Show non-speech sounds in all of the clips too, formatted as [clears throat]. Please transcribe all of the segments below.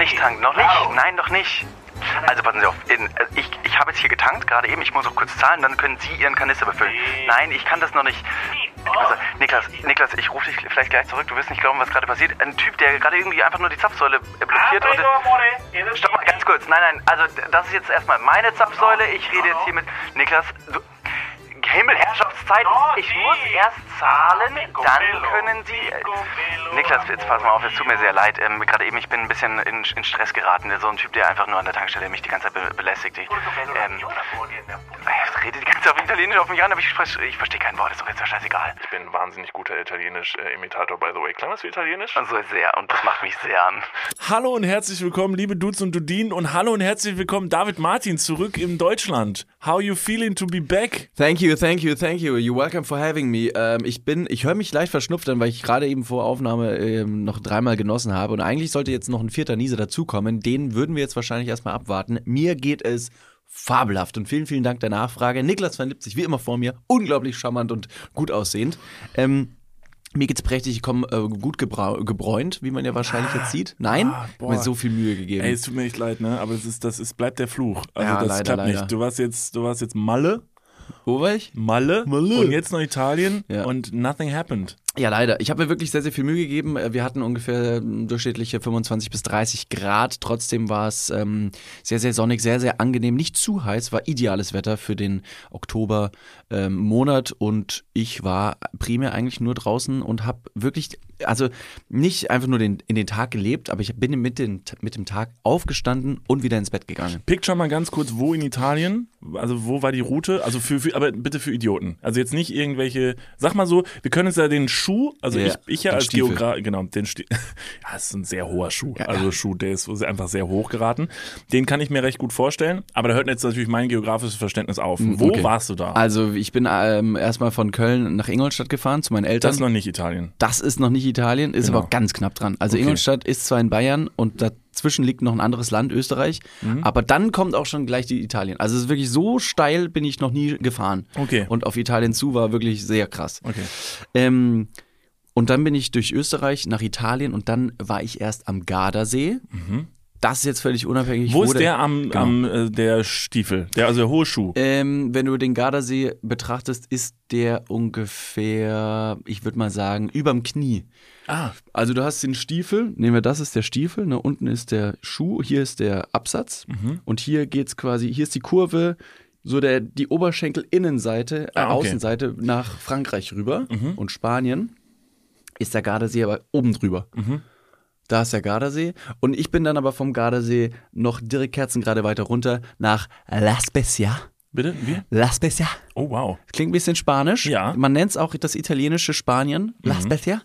nicht tanken. Noch nicht? Nein, noch nicht. Also passen Sie auf. In, äh, ich ich habe jetzt hier getankt, gerade eben. Ich muss noch kurz zahlen, dann können Sie Ihren Kanister befüllen. Nein, ich kann das noch nicht. Also, Niklas, Niklas, ich rufe dich vielleicht gleich zurück. Du wirst nicht glauben, was gerade passiert. Ein Typ, der gerade irgendwie einfach nur die Zapfsäule äh, blockiert und... Stopp mal, ganz kurz. Nein, nein, also das ist jetzt erstmal meine Zapfsäule. Ich rede jetzt hier mit... Niklas, du... Himmelherrschaftszeit. Ich muss erst zahlen, dann können Sie. Äh, Niklas, jetzt pass mal auf, es tut mir sehr leid. Ähm, Gerade eben, ich bin ein bisschen in, in Stress geraten. So ein Typ, der einfach nur an der Tankstelle mich die ganze Zeit be belästigt. Ich, ähm, er redet die ganze Zeit auf Italienisch auf mich an, aber ich, ich verstehe kein Wort. Ist doch jetzt ja scheißegal. Ich bin ein wahnsinnig guter Italienisch-Imitator, by the way. Klang das wie Italienisch? Also sehr, und das macht mich sehr an. Hallo und herzlich willkommen, liebe Dudes und Dudinen und hallo und herzlich willkommen, David Martin, zurück in Deutschland. How you feeling to be back? Thank you, thank you, thank you. You're welcome for having me. Ähm, ich bin, ich höre mich leicht verschnupft an, weil ich gerade eben vor Aufnahme ähm, noch dreimal genossen habe. Und eigentlich sollte jetzt noch ein vierter Niese dazukommen. Den würden wir jetzt wahrscheinlich erstmal abwarten. Mir geht es fabelhaft und vielen, vielen Dank der Nachfrage. Niklas van Lipzig, wie immer vor mir, unglaublich charmant und gut aussehend. Ähm, mir geht's prächtig, ich komme äh, gut gebräunt, wie man ja wahrscheinlich jetzt sieht. Nein, Ah, ich mir so viel Mühe gegeben. Ey, es tut mir echt leid, ne? Aber das ist, das ist, bleibt der Fluch. Also Ja, das leider, klappt leider. nicht. Du warst jetzt, du warst jetzt Malle, Wo war ich? Malle, Malle. und jetzt noch Italien Ja. und nothing happened. Ja, leider. Ich habe mir wirklich sehr, sehr viel Mühe gegeben. Äh, Wir hatten ungefähr ähm, durchschnittliche 25 bis 30 Grad. Trotzdem war es ähm, sehr, sehr sonnig, sehr, sehr angenehm. Nicht zu heiß, war ideales Wetter für den Oktober ähm, und ich war primär eigentlich nur draußen und habe wirklich, also nicht einfach nur den, in den Tag gelebt, aber ich bin mit, den, mit dem Tag aufgestanden und wieder ins Bett gegangen. Picture mal ganz kurz, wo in Italien, also wo war die Route? Also für, für aber bitte für Idioten. Also jetzt nicht irgendwelche, sag mal so, wir können uns ja den Schuh, also Ja, ich, ich ja als Stiefel. Geograf, genau, den Sti [laughs] ja, ist ein sehr hoher Schuh. Also Schuh, der ist einfach sehr hoch geraten. Den kann ich mir recht gut vorstellen, aber da hört jetzt natürlich mein geografisches Verständnis auf. Wo okay. warst du da? Also ich bin ähm, erstmal von Köln nach Ingolstadt gefahren zu meinen Eltern. das ist noch nicht Italien. Das ist noch nicht Italien, ist Genau. aber auch ganz knapp dran. Also Okay. Ingolstadt ist zwar in Bayern und dazwischen liegt noch ein anderes Land, Österreich, Mhm. aber dann kommt auch schon gleich die Italien. Also es ist wirklich so steil bin ich noch nie gefahren. Okay. Und auf Italien zu war wirklich sehr krass. Okay. Ähm, und dann bin ich durch Österreich nach Italien und dann war ich erst am Gardasee. Das ist jetzt völlig unabhängig. Mhm. Wo ist der der am, Genau. am äh, der Stiefel? Der, also der hohe Schuh. Ähm, wenn du den Gardasee betrachtest, ist der ungefähr, ich würde mal sagen, überm Knie. Ah, Also du hast den Stiefel, nehmen wir das ist der Stiefel, ne, unten ist der Schuh, hier ist der Absatz Mhm. und hier geht's quasi, hier ist die Kurve, so der die Oberschenkel-Innenseite, äh, Ah, okay. Mhm. Außenseite nach Frankreich rüber und Spanien ist der Gardasee aber oben drüber. Mhm. Da ist der Gardasee und ich bin dann aber vom Gardasee noch direkt kerzengerade weiter runter nach La Spezia. Bitte? Wie? La Spezia. Oh, wow. Klingt ein bisschen spanisch. Ja. Man nennt es auch das italienische Spanien, La Mhm. Spezia.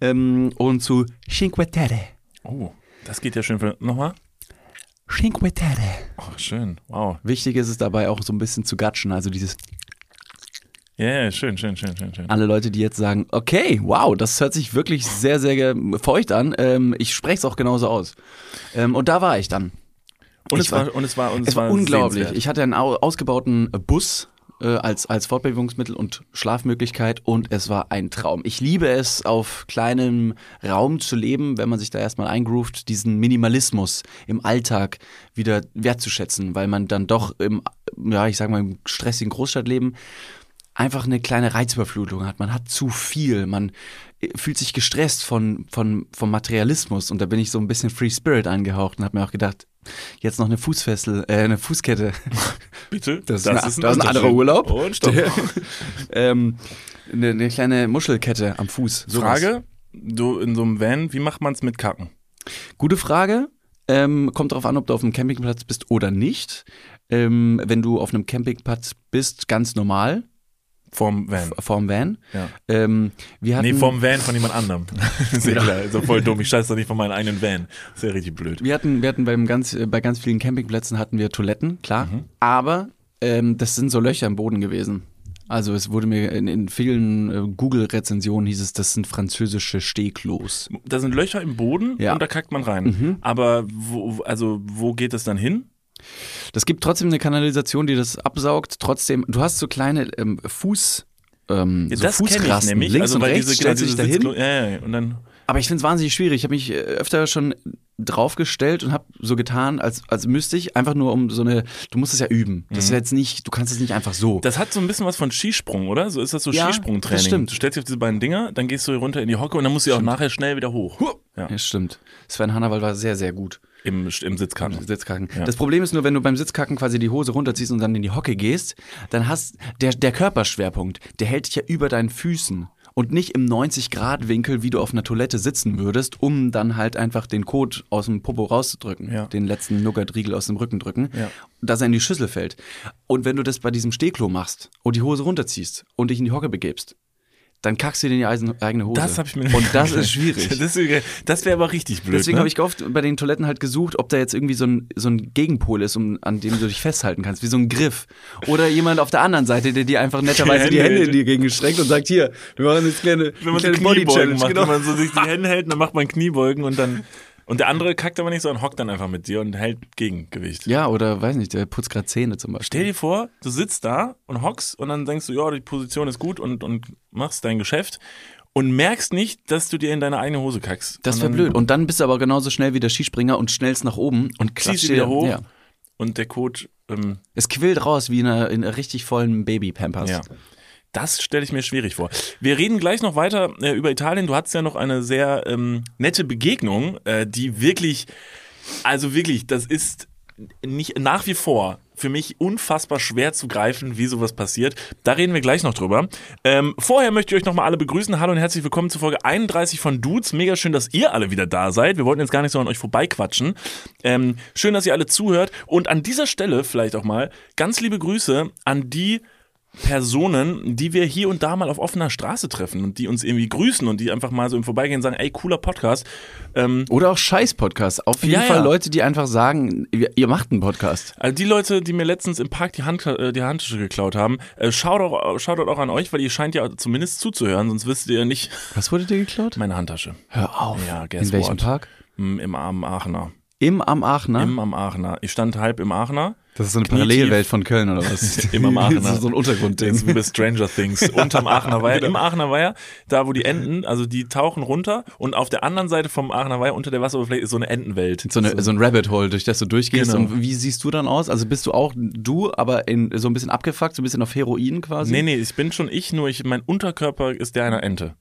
Ähm, und zu Cinque Terre. Oh, das geht ja schön für. Nochmal? Cinque Terre. Oh, schön. Wow. Wichtig ist es dabei auch so ein bisschen zu gatschen, also dieses Ja, ja, schön, schön, schön, schön, schön. alle Leute, die jetzt sagen, okay, wow, das hört sich wirklich sehr, sehr feucht an. Ähm, ich spreche es auch genauso aus. Ähm, und da war ich dann. Und es war, und es war, und es, Es war unglaublich. sehenswert. Ich hatte einen au ausgebauten äh, Bus äh, als, als Fortbewegungsmittel und Schlafmöglichkeit und es war ein Traum. Ich liebe es, auf kleinem Raum zu leben, wenn man sich da erstmal eingroovt, diesen Minimalismus im Alltag wieder wertzuschätzen, weil man dann doch im, ja, ich sag mal, im stressigen Großstadtleben einfach eine kleine Reizüberflutung hat. Man hat zu viel, man äh, fühlt sich gestresst von, von, vom Materialismus und da bin ich so ein bisschen Free Spirit angehaucht und habe mir auch gedacht, jetzt noch eine Fußfessel, äh, eine Fußkette. [laughs] Bitte? Das, ist, ein, das ist ein anderer. Urlaub. Und stopp. ähm, eine, eine kleine Muschelkette am Fuß. Sowas. Frage, du in so einem Van, wie macht man es mit Kacken? Gute Frage. Ähm, kommt darauf an, ob du auf einem Campingplatz bist oder nicht. Ähm, wenn du auf einem Campingplatz bist, ganz normal, Vom Van. vorm Van. Ja. Ähm, wir hatten, Nee, vom Van von jemand anderem. [laughs] ist ja klar, ist doch voll dumm. Ich scheiße doch nicht von meinem eigenen Van. ist ja richtig blöd. Wir hatten, wir hatten beim ganz, äh, bei ganz vielen Campingplätzen hatten wir Toiletten, klar. Mhm. Aber ähm, das sind so Löcher im Boden gewesen. Also es wurde mir in, in vielen äh, Google-Rezensionen hieß es, das sind französische Stehklos. Da sind Löcher im Boden Ja. und da kackt man rein. Aber wo, also wo geht es dann hin? Das gibt trotzdem eine Kanalisation, die das absaugt. Trotzdem, du hast so kleine ähm, Fuß, ähm, so das Fußrasten, ich nämlich. links also und weil rechts diese, stellst du diese dich dahin. Ja, ja, ja. Und dann Aber ich finde es wahnsinnig schwierig. Ich habe mich äh, öfter schon draufgestellt und habe so getan, als, als müsste ich einfach nur um so eine, du musst es ja üben. Das ist Mhm. jetzt nicht, du kannst es nicht einfach so. Das hat so ein bisschen was von Skisprung, oder? So ist das so Ja, Skisprungtraining. das stimmt. Du stellst dich auf diese beiden Dinger, dann gehst du runter in die Hocke und dann musst du auch nachher schnell wieder hoch. Ja. ja, stimmt. Sven Hannawald war sehr, sehr gut. Im, im Sitzkacken. Sitzkacken. Ja. Das Problem ist nur, wenn du beim Sitzkacken quasi die Hose runterziehst und dann in die Hocke gehst, dann hast der, der Körperschwerpunkt, der hält dich ja über deinen Füßen und nicht im 90-Grad-Winkel, wie du auf einer Toilette sitzen würdest, um dann halt einfach den Kot aus dem Popo rauszudrücken, Ja. den letzten Nougat-Riegel aus dem Rücken drücken, Ja. dass er in die Schüssel fällt. Und wenn du das bei diesem Stehklo machst und die Hose runterziehst und dich in die Hocke begebst, dann kackst du dir in die Eisen- eigene Hose. Das habe ich mir Und das ist [laughs] schwierig. Das, das wäre aber richtig blöd. Deswegen ne? habe ich gehofft, bei den Toiletten halt gesucht, ob da jetzt irgendwie so ein, so ein Gegenpol ist, um, an dem du dich festhalten kannst, wie so ein Griff. Oder jemand auf der anderen Seite, der dir einfach netterweise die Hände Hände dir gestreckt und sagt, hier, wir machen jetzt kleine, wenn man so kleine Body-Challenge. macht, Genau. wenn man so sich die Hände hält, dann macht man Kniebeugen und dann und der andere kackt aber nicht so und hockt dann einfach mit dir und hält Gegengewicht. Ja, oder weiß nicht, der putzt gerade Zähne zum Beispiel. Stell dir vor, du sitzt da und hockst und dann denkst du, ja, die Position ist gut und, und machst dein Geschäft und merkst nicht, dass du dir in deine eigene Hose kackst. Das wäre blöd. Und dann bist du aber genauso schnell wie der Skispringer und schnellst nach oben und klatscht wieder dir- hoch Ja. Und der Code, ähm, Es quillt raus wie in einer, in einer richtig vollen Baby-Pampers. ja. Das stelle ich mir schwierig vor. Wir reden gleich noch weiter äh, über Italien. Du hattest ja noch eine sehr ähm, nette Begegnung, äh, die wirklich, also wirklich, das ist nicht nach wie vor für mich unfassbar schwer zu greifen, wie sowas passiert. Da reden wir gleich noch drüber. Ähm, vorher möchte ich euch nochmal alle begrüßen. Hallo und herzlich willkommen zu Folge 31 von Dudes. Mega schön, dass ihr alle wieder da seid. Wir wollten jetzt gar nicht so an euch vorbeiquatschen. Ähm, schön, dass ihr alle zuhört. Und an dieser Stelle vielleicht auch mal ganz liebe Grüße an die Personen, die wir hier und da mal auf offener Straße treffen und die uns irgendwie grüßen und die einfach mal so im Vorbeigehen sagen, ey, cooler Podcast. Ähm, Oder auch Scheiß-Podcasts. Auf jeden Ja, Fall ja. Leute, die einfach sagen, ihr macht einen Podcast. Also die Leute, die mir letztens im Park die, Hand, äh, die Handtasche geklaut haben, äh, schaut, auch, schaut auch an euch, weil ihr scheint ja zumindest zuzuhören, sonst wisst ihr ja nicht Was wurde dir geklaut? meine Handtasche. Hör auf. Ja, In welchem what? Park? Hm, Im am Aachener. Im am Aachener? Im am Aachener. Ich stand halb im Aachener. das ist so eine. Parallelwelt von Köln oder was? [laughs] Im am Aachener. Das [laughs] ist so ein Das ist Untergrundding. wie bei Stranger Things. Unterm Aachener Weiher. Im Aachener Weiher, da wo die Enten, also die tauchen runter und auf der anderen Seite vom Aachener Weiher unter der Wasseroberfläche ist so eine Entenwelt. So, eine, so ein Rabbit Hole, durch das du durchgehst. Genau. Und wie siehst du dann aus? Also bist du auch du, aber in, so ein bisschen abgefuckt, so ein bisschen auf Heroin quasi? Nee, nee, ich bin schon ich, nur ich, mein Unterkörper ist der einer Ente.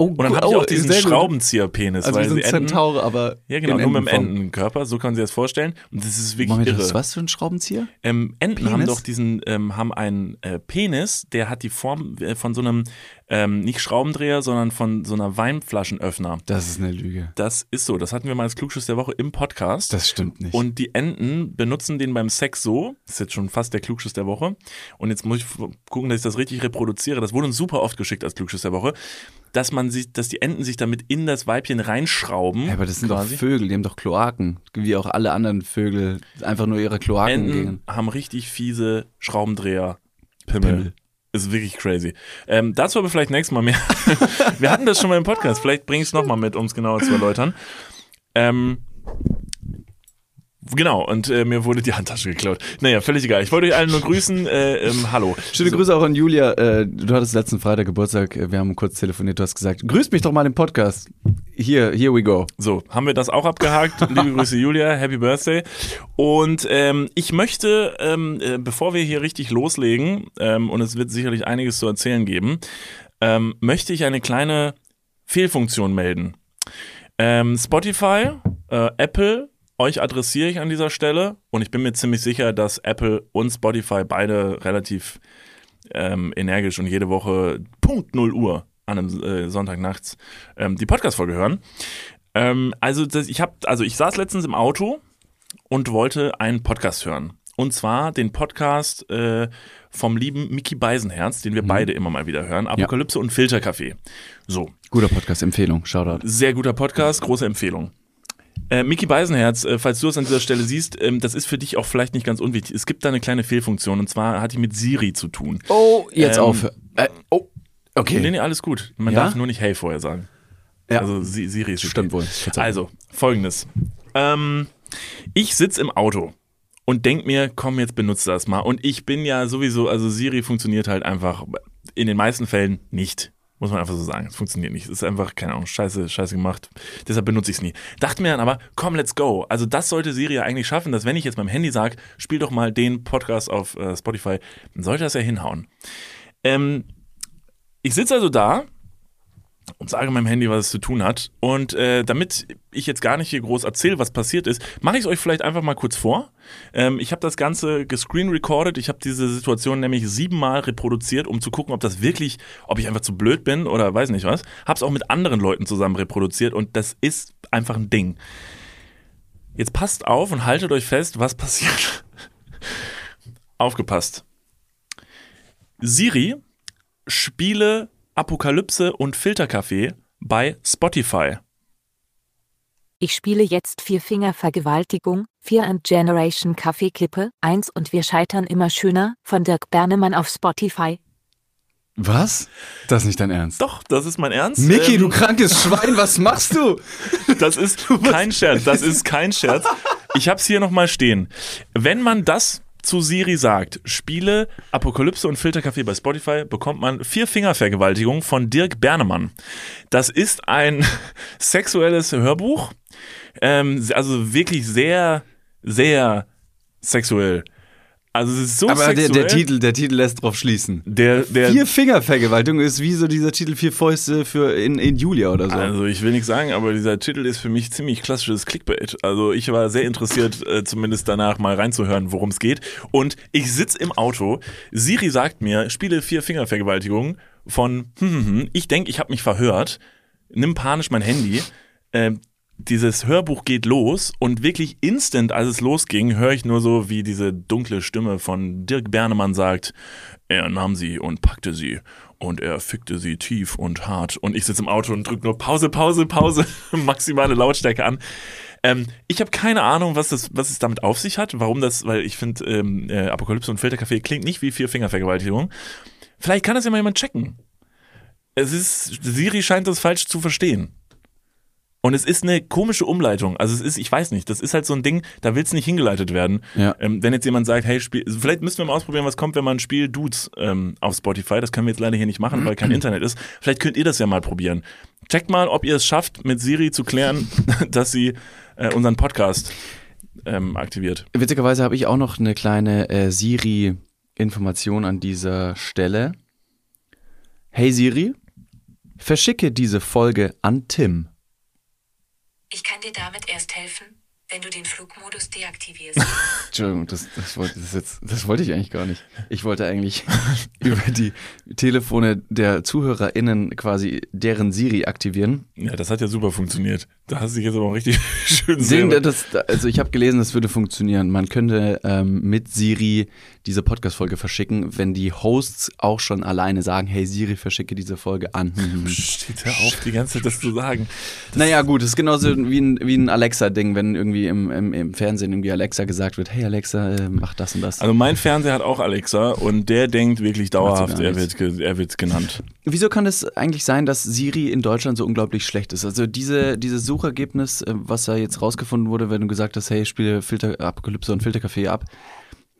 Oh, Und dann habe ich auch diesen Schraubenzieherpenis, Also weil sie Enten, Zentaur, aber Ja, genau, nur mit dem. Entenkörper, so kann sich das vorstellen. Und das ist wirklich Moment, irre. das was für ein Schraubenzieher? Ähm, Enten Penis? haben doch diesen, ähm, haben einen äh, Penis, der hat die Form äh, von so einem, ähm, nicht Schraubendreher, sondern von so einer Weinflaschenöffner. Das ist eine Lüge. Das ist so. Das hatten wir mal als Klugschuss der Woche im Podcast. Das stimmt nicht. Und die Enten benutzen den beim Sex so, das ist jetzt schon fast der Klugschuss der Woche. Und jetzt muss ich gucken, dass ich das richtig reproduziere. Das wurde uns super oft geschickt als Klugschuss der Woche, dass man sich, dass die Enten sich damit in das Weibchen reinschrauben. ja, aber das sind quasi. doch Vögel, die haben doch Kloaken. Wie auch alle anderen Vögel einfach nur ihre Kloaken Enten gehen. haben richtig fiese Schraubendreher. Pimmel. Pimmel. Ist wirklich crazy. Ähm, dazu aber vielleicht nächstes Mal mehr. [laughs] Wir hatten das schon mal im Podcast. Vielleicht bringe ich es nochmal mit, um es genauer zu erläutern. Ähm, genau, und äh, mir wurde die Handtasche geklaut. Naja, völlig egal. Ich wollte euch allen nur grüßen. Äh, ähm, hallo. Schöne So, Grüße auch an Julia. Äh, du hattest letzten Freitag Geburtstag. Äh, Wir haben kurz telefoniert. Du hast gesagt, grüßt mich doch mal im Podcast. Hier, here we go. So, haben wir das auch abgehakt. [laughs] Liebe Grüße, Julia. Happy Birthday. Und ähm, ich möchte, ähm, äh, bevor wir hier richtig loslegen, ähm, und es wird sicherlich einiges zu erzählen geben, ähm, möchte ich eine kleine Fehlfunktion melden. Ähm, Spotify, äh, Apple, euch adressiere ich an dieser Stelle und ich bin mir ziemlich sicher, dass Apple und Spotify beide relativ ähm, energisch und jede Woche Punkt 0 Uhr an einem äh, Sonntag nachts ähm, die Podcast-Folge hören. Ähm, also das, ich habe, also ich saß letztens im Auto und wollte einen Podcast hören. Und zwar den Podcast äh, vom lieben Mickey Beisenherz, den wir beide immer mal wieder hören. Apokalypse und Filterkaffee. So, Guter Podcast, Empfehlung. Shoutout. sehr guter Podcast, große Empfehlung. Äh, Mickey Beisenherz, äh, falls du es an dieser Stelle siehst, ähm, das ist für dich auch vielleicht nicht ganz unwichtig. Es gibt da eine kleine Fehlfunktion und zwar hat die mit Siri zu tun. Oh, jetzt Ähm, auf. Äh, oh, okay. Nee, nee, alles gut. Man Ja? darf nur nicht Hey vorher sagen. Ja. Also Si- Siri ist. Stimmt wohl. Also, folgendes. Ähm, ich sitze im Auto und denk mir, komm, jetzt benutze das mal. Und ich bin ja sowieso, also Siri funktioniert halt einfach in den meisten Fällen nicht. Muss man einfach so sagen. Es funktioniert nicht. Es ist einfach, keine Ahnung, scheiße, scheiße gemacht. Deshalb benutze ich es nie. Dachte mir dann aber, komm, let's go. Also das sollte Siri ja eigentlich schaffen, dass wenn ich jetzt beim Handy sage, spiel doch mal den Podcast auf äh, Spotify, dann sollte das ja hinhauen. Ähm, ich sitze also da und sage meinem Handy, was es zu tun hat. Und äh, damit ich jetzt gar nicht hier groß erzähle, was passiert ist, mache ich es euch vielleicht einfach mal kurz vor. Ähm, ich habe das Ganze gescreen recorded. Ich habe diese Situation nämlich siebenmal reproduziert, um zu gucken, ob das wirklich, ob ich einfach zu blöd bin oder weiß nicht was. Habe es auch mit anderen Leuten zusammen reproduziert und das ist einfach ein Ding. Jetzt passt auf und haltet euch fest, was passiert. [laughs] Aufgepasst. Siri, spiele Apokalypse und Filterkaffee bei Spotify. Ich spiele jetzt Vier-Finger-Vergewaltigung, Vier and Generation Kaffeekippe, 1 und wir scheitern immer schöner, von Dirk Bernemann auf Spotify. Was? Das ist nicht dein Ernst. Doch, das ist mein Ernst. Mickey, Ähm, du krankes Schwein, was machst du? [laughs] Das ist kein Scherz. Das ist kein Scherz. Ich hab's hier nochmal stehen. Wenn man das zu Siri sagt, spiele Apokalypse und Filterkaffee bei Spotify, bekommt man vier Fingervergewaltigung von Dirk Bernemann. Das ist ein [laughs] sexuelles Hörbuch. Ähm, also wirklich sehr, sehr sexuell. Also es ist so Aber der, sexuell. der, Titel, der Titel lässt drauf schließen. der, der, Vier Fingervergewaltigung ist wie so dieser Titel Vier Fäuste für in, in Julia oder so. Also ich will nichts sagen, aber dieser Titel ist für mich ziemlich klassisches Clickbait. Also ich war sehr interessiert, äh, zumindest danach mal reinzuhören, worum es geht. Und ich sitz im Auto. Siri sagt mir, spiele vier Fingervergewaltigungen von, hm, hm, hm. ich denke, ich habe mich verhört. Nimm panisch mein Handy. Äh, dieses Hörbuch geht los und wirklich instant, als es losging, höre ich nur so, wie diese dunkle Stimme von Dirk Bernemann sagt, er nahm sie und packte sie und er fickte sie tief und hart und ich sitze im Auto und drücke nur Pause, Pause, Pause, [laughs] maximale Lautstärke an. Ähm, ich habe keine Ahnung, was, das, was es damit auf sich hat, warum das, weil ich finde, ähm, äh, Apokalypse und Filterkaffee klingt nicht wie Vier-Finger-Vergewaltigung. Vielleicht kann das ja mal jemand checken. Es ist, Siri scheint das falsch zu verstehen. Und es ist eine komische Umleitung. Also es ist, ich weiß nicht, das ist halt so ein Ding, da will es nicht hingeleitet werden. Ja. Ähm, wenn jetzt jemand sagt, hey, spiel, also vielleicht müssen wir mal ausprobieren, was kommt, wenn man ein Spiel Dudes ähm, auf Spotify. Das können wir jetzt leider hier nicht machen, weil kein [clears throat] Internet ist. Vielleicht könnt ihr das ja mal probieren. Checkt mal, ob ihr es schafft, mit Siri zu klären, [laughs] dass sie äh, unseren Podcast ähm, aktiviert. Witzigerweise habe ich auch noch eine kleine äh, Siri-Information an dieser Stelle. Hey Siri, verschicke diese Folge an Tim. Ich kann dir damit erst helfen, wenn du den Flugmodus deaktivierst. [laughs] Entschuldigung, das, das, wollte, das, jetzt, das wollte ich eigentlich gar nicht. Ich wollte eigentlich [laughs] über die Telefone der ZuhörerInnen quasi deren Siri aktivieren. Ja, das hat ja super funktioniert. Da hast du dich jetzt aber auch richtig [laughs] schön selber. das, also ich habe gelesen, das würde funktionieren. Man könnte ähm, mit Siri diese Podcast-Folge verschicken, wenn die Hosts auch schon alleine sagen, hey Siri, verschicke diese Folge an. [laughs] Steht hör auf, die ganze Zeit das zu sagen. naja gut, das ist genauso wie ein, wie ein Alexa-Ding, wenn irgendwie im, im, im Fernsehen irgendwie Alexa gesagt wird, hey Alexa, äh, mach das und das. Also mein Fernseher hat auch Alexa und der denkt wirklich dauerhaft, er wird, er wird genannt. Wieso kann es eigentlich sein, dass Siri in Deutschland so unglaublich schlecht ist? Also diese, dieses Suchergebnis, äh, was da jetzt rausgefunden wurde, wenn du gesagt hast, hey, spiele Filter Apokalypse und Filterkaffee ab.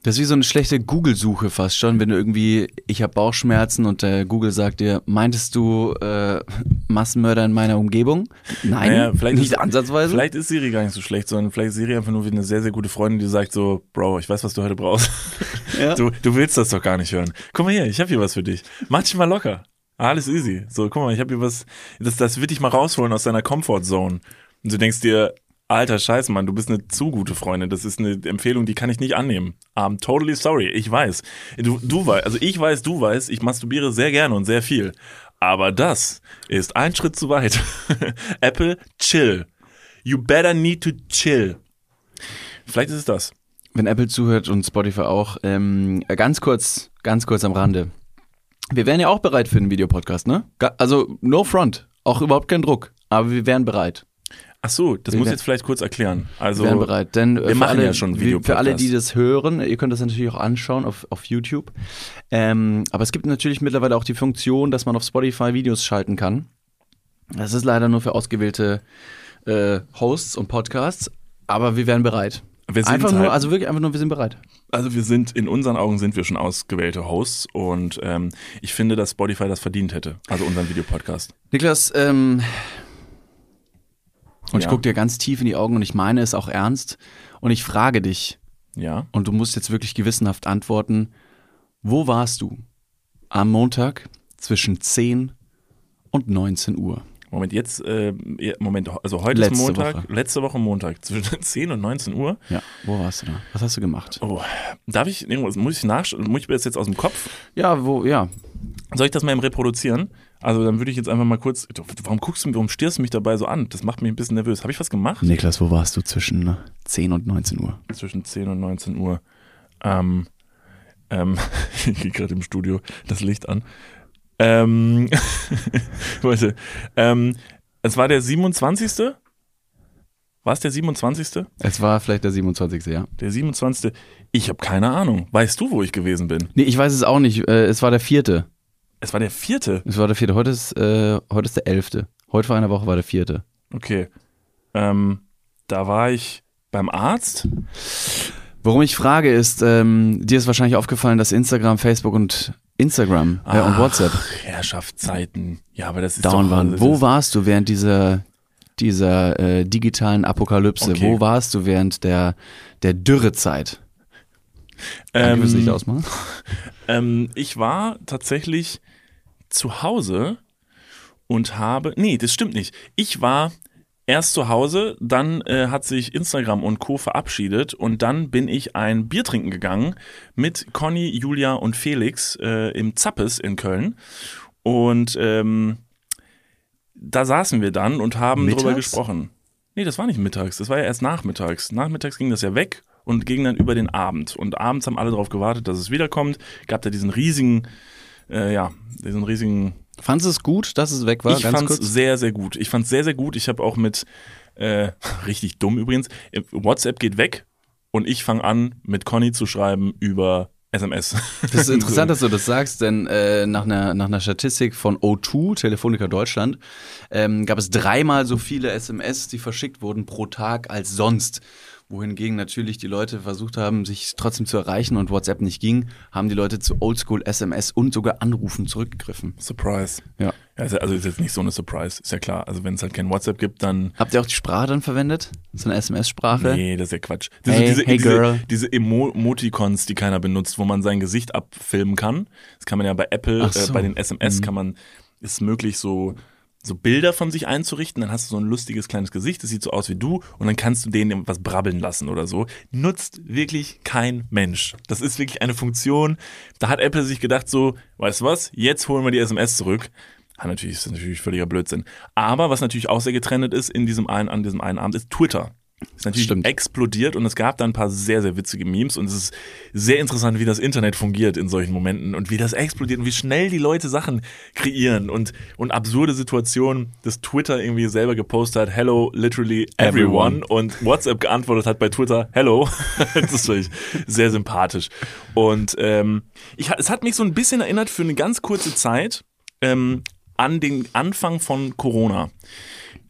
Das ist wie so eine schlechte Google-Suche fast schon, wenn du irgendwie, ich habe Bauchschmerzen und der Google sagt dir, meintest du äh, Massenmörder in meiner Umgebung? Nein, Naja, vielleicht nicht ist- ansatzweise. Vielleicht ist Siri gar nicht so schlecht, sondern vielleicht ist Siri einfach nur wie eine sehr, sehr gute Freundin, die sagt so, Bro, ich weiß, was du heute brauchst. Ja. Du, du willst das doch gar nicht hören. Guck mal hier, ich habe hier was für dich. Mach dich mal locker. Alles easy. So, guck mal, ich habe hier was, das, das wird dich mal rausholen aus deiner Comfortzone. Und du denkst dir, alter Scheiß, Mann, du bist eine zu gute Freundin. Das ist eine Empfehlung, die kann ich nicht annehmen. I'm totally sorry. Ich weiß. Du, du weißt, also ich weiß, du weißt, ich masturbiere sehr gerne und sehr viel. Aber das ist ein Schritt zu weit. [laughs] Apple, chill. You better need to chill. Vielleicht ist es das. wenn Apple zuhört und Spotify auch, ähm, ganz kurz, ganz kurz am Rande. Wir wären ja auch bereit für einen Videopodcast, ne? Also no front, auch überhaupt kein Druck, aber wir wären bereit. Ach so, das muss ich jetzt vielleicht kurz erklären. Also, Wir wären bereit, denn äh, wir machen alle, ja schon wie- für alle, die das hören, ihr könnt das natürlich auch anschauen auf, auf YouTube. Ähm, aber es gibt natürlich mittlerweile auch die Funktion, dass man auf Spotify Videos schalten kann. Das ist leider nur für ausgewählte äh, Hosts und Podcasts, aber wir wären bereit. Wir sind Einfach nur, halt- also wirklich einfach nur, wir sind bereit. Also wir sind, in unseren Augen sind wir schon ausgewählte Hosts und ähm, ich finde, dass Spotify das verdient hätte. Also unseren Videopodcast. Niklas, ähm, und ich Ja. gucke dir ganz tief in die Augen und ich meine es auch ernst. Und ich frage dich, Ja. und du musst jetzt wirklich gewissenhaft antworten, wo warst du am Montag zwischen 10 und 19 Uhr? Moment, jetzt, äh, Moment, also heute Letzte ist Montag, Woche. letzte Woche Montag, zwischen [laughs] 10 und 19 Uhr. Ja, wo warst du da? Was hast du gemacht? Oh, darf ich irgendwas, muss ich nachschauen, muss ich mir das jetzt aus dem Kopf? Ja, wo, ja. Soll ich das mal im Reproduzieren? Also dann würde ich jetzt einfach mal kurz, warum guckst du, warum stierst du mich dabei so an? Das macht mich ein bisschen nervös. Habe ich was gemacht? Niklas, wo warst du zwischen 10 und 19 Uhr? Zwischen 10 und 19 Uhr. Ähm, ähm, [laughs] ich gehe gerade im Studio das Licht an. Ähm, [laughs] Leute, ähm, es war der 27. War es der 27.? Es war vielleicht der 27. Ja. Der 27. Ich habe keine Ahnung. Weißt du, wo ich gewesen bin? Nee, ich weiß es auch nicht. Äh, es war der vierte. Es war der vierte. Es war der vierte. Heute ist, äh, heute ist der elfte. Heute vor einer Woche war der vierte. Okay. Ähm, da war ich beim Arzt. Warum ich frage ist, ähm, dir ist wahrscheinlich aufgefallen, dass Instagram, Facebook und Instagram äh, und Ach, WhatsApp Herrschaftszeiten. Ja, aber das ist down doch, waren. Wo warst du während dieser, dieser äh, digitalen Apokalypse? Okay. Wo warst du während der, der Dürrezeit? Danke fürs Licht Ähm, ausmachen. [laughs] ähm, ich war tatsächlich zu Hause und habe. Nee, das stimmt nicht. Ich war erst zu Hause, dann äh, hat sich Instagram und Co. verabschiedet und dann bin ich ein Bier trinken gegangen mit Conny, Julia und Felix äh, im Zappes in Köln. Und ähm, da saßen wir dann und haben Mittags? drüber gesprochen. Nee, das war nicht mittags, das war ja erst nachmittags. Nachmittags ging das ja weg und ging dann über den Abend. Und abends haben alle darauf gewartet, dass es wiederkommt. Gab da diesen riesigen, äh, ja, diesen riesigen Fandest du es gut, dass es weg war? ich fand's kurz. sehr, sehr gut. Ich fand's sehr, sehr gut. Ich habe auch mit, äh, [laughs] richtig dumm übrigens, äh, WhatsApp geht weg und ich fange an, mit Conny zu schreiben über SMS. Das ist [laughs] interessant, dass du das sagst, denn äh, nach, einer, nach einer Statistik von O2, Telefonica Deutschland, ähm, gab es dreimal so viele SMS, die verschickt wurden pro Tag als sonst. Wohingegen natürlich die Leute versucht haben, sich trotzdem zu erreichen und WhatsApp nicht ging, haben die Leute zu Oldschool SMS und sogar Anrufen zurückgegriffen. Surprise. Ja. Also ist jetzt nicht so eine Surprise, ist ja klar. Also wenn es halt kein WhatsApp gibt, dann Habt ihr auch die Sprache dann verwendet? So eine SMS-Sprache? Nee, das ist ja Quatsch. Diese, Hey, diese, hey, diese, girl. diese Emo Emoticons, die keiner benutzt, wo man sein Gesicht abfilmen kann. Das kann man ja bei Apple, so. äh, bei den SMS Mhm. kann man, ist möglich, so, so Bilder von sich einzurichten. Dann hast du so ein lustiges kleines Gesicht, das sieht so aus wie du und dann kannst du denen was brabbeln lassen oder so. Nutzt wirklich kein Mensch. Das ist wirklich eine Funktion. Da hat Apple sich gedacht so, weißt du was, jetzt holen wir die SMS zurück. Ja, natürlich ist das natürlich völliger Blödsinn. Aber was natürlich auch sehr getrennt ist in diesem einen, an diesem einen Abend, ist Twitter. Ist natürlich Stimmt. explodiert und es gab da ein paar sehr, sehr witzige Memes und es ist sehr interessant, wie das Internet fungiert in solchen Momenten und wie das explodiert und wie schnell die Leute Sachen kreieren und, und absurde Situationen, dass Twitter irgendwie selber gepostet hat, hello, literally everyone, Everyone. und WhatsApp geantwortet hat bei Twitter, hello. [laughs] das ist wirklich sehr sympathisch. Und ähm, ich, es hat mich so ein bisschen erinnert für eine ganz kurze Zeit ähm, an den Anfang von Corona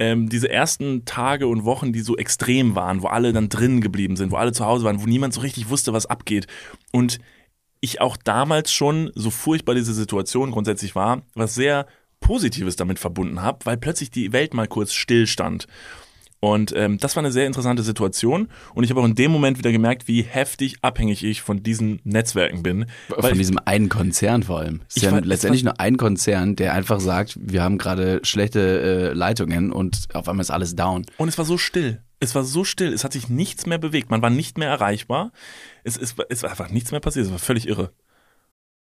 ähm, diese ersten Tage und Wochen, die so extrem waren, wo alle dann drinnen geblieben sind, wo alle zu Hause waren, wo niemand so richtig wusste, was abgeht. Und ich auch damals schon, so furchtbar diese Situation grundsätzlich war, was sehr Positives damit verbunden habe, weil plötzlich die Welt mal kurz stillstand. Und ähm, das war eine sehr interessante Situation. Und ich habe auch in dem Moment wieder gemerkt, wie heftig abhängig ich von diesen Netzwerken bin. Von diesem einen Konzern vor allem. Es ist Ich ja letztendlich nur ein Konzern, der einfach sagt, wir haben gerade schlechte äh, Leitungen und auf einmal ist alles down. Und es war so still. Es war so still. Es hat sich nichts mehr bewegt. Man war nicht mehr erreichbar. Es, es, es war einfach nichts mehr passiert. Es war völlig irre.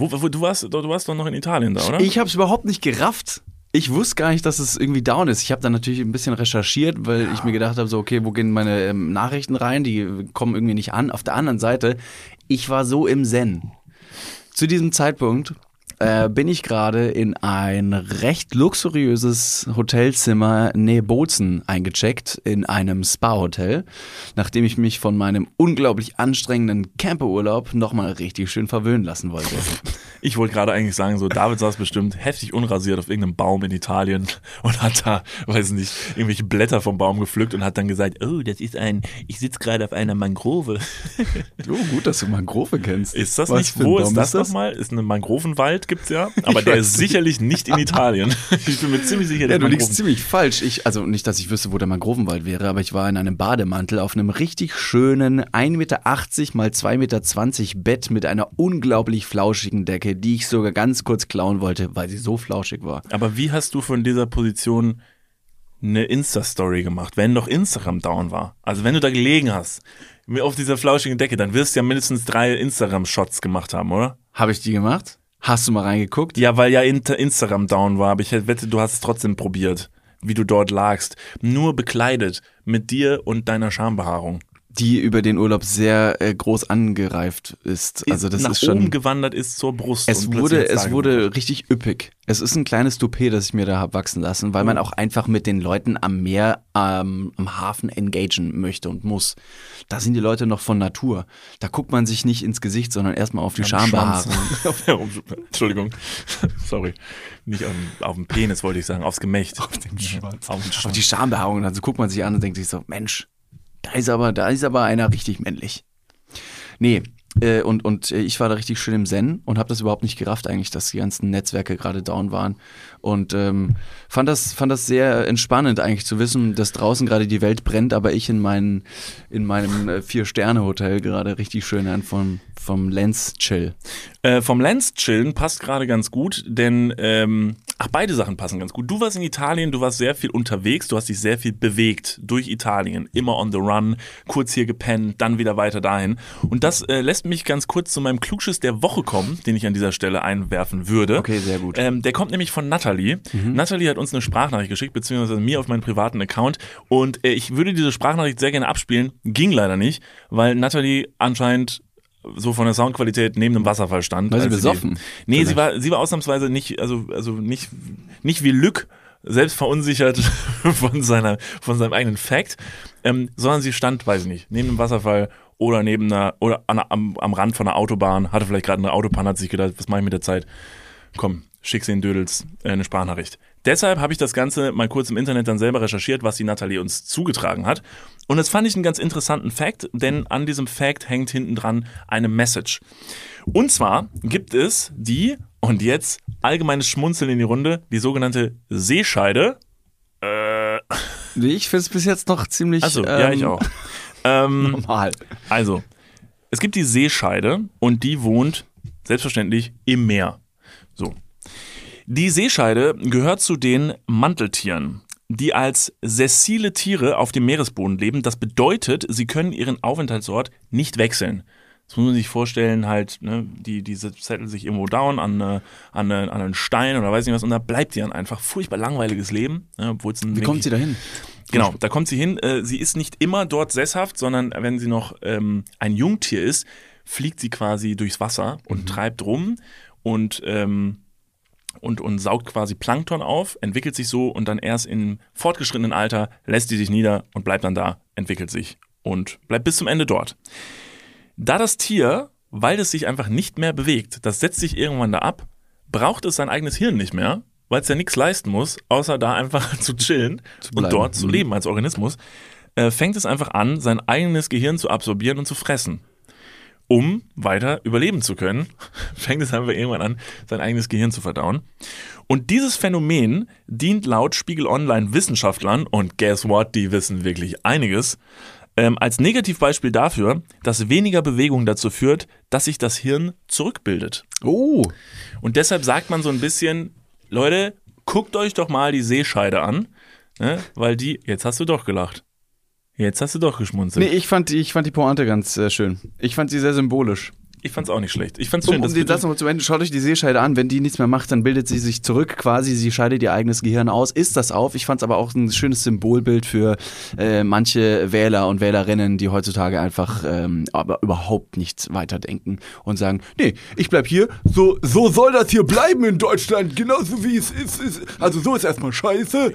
Wo, wo, du, warst, du warst doch noch in Italien da, oder? Ich habe es überhaupt nicht gerafft. Ich wusste gar nicht, dass es irgendwie down ist. Ich habe dann natürlich ein bisschen recherchiert, weil ich mir gedacht habe, so, okay, wo gehen meine ähm, Nachrichten rein? Die kommen irgendwie nicht an. Auf der anderen Seite, ich war so im Zen. Zu diesem Zeitpunkt äh, bin ich gerade in ein recht luxuriöses Hotelzimmer nähe Bozen eingecheckt, in einem Spa-Hotel, nachdem ich mich von meinem unglaublich anstrengenden Camperurlaub nochmal richtig schön verwöhnen lassen wollte. [laughs] Ich wollte gerade eigentlich sagen, so David saß bestimmt heftig unrasiert auf irgendeinem Baum in Italien [laughs] und hat da, weiß nicht, irgendwelche Blätter vom Baum gepflückt und hat dann gesagt, oh, das ist ein, ich sitze gerade auf einer Mangrove. Oh, gut, dass du Mangrove kennst. Ist das Was nicht, wo ist das, das? nochmal? Ist ein Mangrovenwald, gibt's ja, [laughs] aber Ich der ist sicherlich nicht in Italien. [laughs] Ich bin mir ziemlich sicher, Ja, dass du liegst ziemlich falsch. Ich, also nicht, dass ich wüsste, wo der Mangrovenwald wäre, aber ich war in einem Bademantel auf einem richtig schönen 1,80 Meter mal 2,20 Meter Bett mit einer unglaublich flauschigen Decke, die ich sogar ganz kurz klauen wollte, weil sie so flauschig war. Aber wie hast du von dieser Position eine Insta-Story gemacht, wenn doch Instagram down war? Also wenn du da gelegen hast, auf dieser flauschigen Decke, dann wirst du ja mindestens drei Instagram-Shots gemacht haben, oder? Habe ich die gemacht? Hast du mal reingeguckt? Ja, weil ja Instagram down war, aber ich wette, du hast es trotzdem probiert, wie du dort lagst. Nur bekleidet mit dir und deiner Schambehaarung. Die über den Urlaub sehr äh, groß angereift ist. Also das nach ist schon. oben gewandert ist zur Brust. Es wurde, es wurde richtig üppig. Es ist ein kleines Toupet, das ich mir da hab wachsen lassen, weil man Oh. auch einfach mit den Leuten am Meer, ähm, am Hafen engagen möchte und muss. Da sind die Leute noch von Natur. Da guckt man sich nicht ins Gesicht, sondern erstmal auf die Schambehaarung. [laughs] Entschuldigung. [laughs] Sorry. Nicht auf, dem- auf dem Penis wollte ich sagen, aufs Gemächt. Auf dem Schwanz. Auf den Auf Schwanz. die Schambehaarung. Und dann so guckt man sich an und denkt sich so, Mensch, da ist aber, da ist aber einer richtig männlich. Nee, äh, und, und äh, ich war da richtig schön im Zen und habe das überhaupt nicht gerafft eigentlich, dass die ganzen Netzwerke gerade down waren. Und ähm, fand, das, fand das sehr entspannend eigentlich zu wissen, dass draußen gerade die Welt brennt, aber ich in, meinen, in meinem äh, Vier-Sterne-Hotel gerade richtig schön an vom, vom Lens chill. Äh, vom Lens chillen passt gerade ganz gut, denn ähm, ach beide Sachen passen ganz gut. Du warst in Italien, du warst sehr viel unterwegs, du hast dich sehr viel bewegt durch Italien, immer on the run, kurz hier gepennt, dann wieder weiter dahin. Und das äh, lässt mich ganz kurz zu meinem Klugschiss der Woche kommen, den ich an dieser Stelle einwerfen würde. Okay, sehr gut. Ähm, der kommt nämlich von Natalie. Natalie hat uns eine Sprachnachricht geschickt, beziehungsweise mir auf meinen privaten Account. Und äh, ich würde diese Sprachnachricht sehr gerne abspielen. Ging leider nicht, weil Natalie anscheinend so von der Soundqualität neben dem Wasserfall stand. War sie besoffen? Die, nee, sie war, sie war ausnahmsweise nicht, also, also nicht, nicht wie Lück, selbst verunsichert [laughs] von seiner, von seinem eigenen Fact, ähm, sondern sie stand, weiß ich nicht, neben dem Wasserfall oder neben einer, oder an, am, am Rand von einer Autobahn, hatte vielleicht gerade eine Autobahn, hat sich gedacht, was mache ich mit der Zeit? Komm, schickst den Dödels äh, eine Sprachnachricht. Deshalb habe ich das Ganze mal kurz im Internet dann selber recherchiert, was die Nathalie uns zugetragen hat. Und das fand ich einen ganz interessanten Fact, denn an diesem Fact hängt hinten dran eine Message. Und zwar gibt es die, und jetzt allgemeines Schmunzeln in die Runde, die sogenannte Seescheide. Äh, Ich finde es bis jetzt noch ziemlich also, ja, ich ähm, auch. Ähm, [laughs] normal. also, es gibt die Seescheide und die wohnt selbstverständlich im Meer. Die Seescheide gehört zu den Manteltieren, die als sessile Tiere auf dem Meeresboden leben. Das bedeutet, sie können ihren Aufenthaltsort nicht wechseln. Das muss man sich vorstellen, halt, ne, die, die zetteln sich irgendwo down an, äh, an, äh, an einen Stein oder weiß nicht was und da bleibt die dann einfach. Furchtbar langweiliges Leben. Ne, obwohl es ein Wie kommt sie dahin? Genau, da kommt sie hin. Äh, sie ist nicht immer dort sesshaft, sondern wenn sie noch ähm, ein Jungtier ist, fliegt sie quasi durchs Wasser und treibt rum und, ähm, und, und saugt quasi Plankton auf, entwickelt sich so und dann erst im fortgeschrittenen Alter lässt sie sich nieder und bleibt dann da, entwickelt sich und bleibt bis zum Ende dort. Da das Tier, weil es sich einfach nicht mehr bewegt, das setzt sich irgendwann da ab, braucht es sein eigenes Hirn nicht mehr, weil es ja nichts leisten muss, außer da einfach [laughs] zu chillen und bleiben. dort zu Mhm. leben als Organismus, äh, fängt es einfach an, sein eigenes Gehirn zu absorbieren und zu fressen. Um weiter überleben zu können, [laughs] fängt es einfach irgendwann an, sein eigenes Gehirn zu verdauen. Und dieses Phänomen dient laut Spiegel Online Wissenschaftlern, und guess what, die wissen wirklich einiges, ähm, als Negativbeispiel dafür, dass weniger Bewegung dazu führt, dass sich das Hirn zurückbildet. Oh, Und deshalb sagt man so ein bisschen, Leute, guckt euch doch mal die Seescheide an, ne? weil die, jetzt hast du doch gelacht. Jetzt hast du doch geschmunzelt. nee, ich fand, die- ich fand die Pointe ganz äh, schön. Ich fand sie sehr symbolisch. Ich fand's auch nicht schlecht. Ich fand's Um, schön, um dass die, das nochmal zu Ende, schaut euch die Seescheide an. Wenn die nichts mehr macht, dann bildet sie sich zurück quasi. Sie scheidet ihr eigenes Gehirn aus, isst das auf. Ich fand es aber auch ein schönes Symbolbild für äh, manche Wähler und Wählerinnen, die heutzutage einfach ähm, aber überhaupt nichts weiterdenken und sagen, nee, ich bleib hier, so, so soll das hier bleiben in Deutschland, genauso wie es ist. ist. Also so ist erstmal scheiße.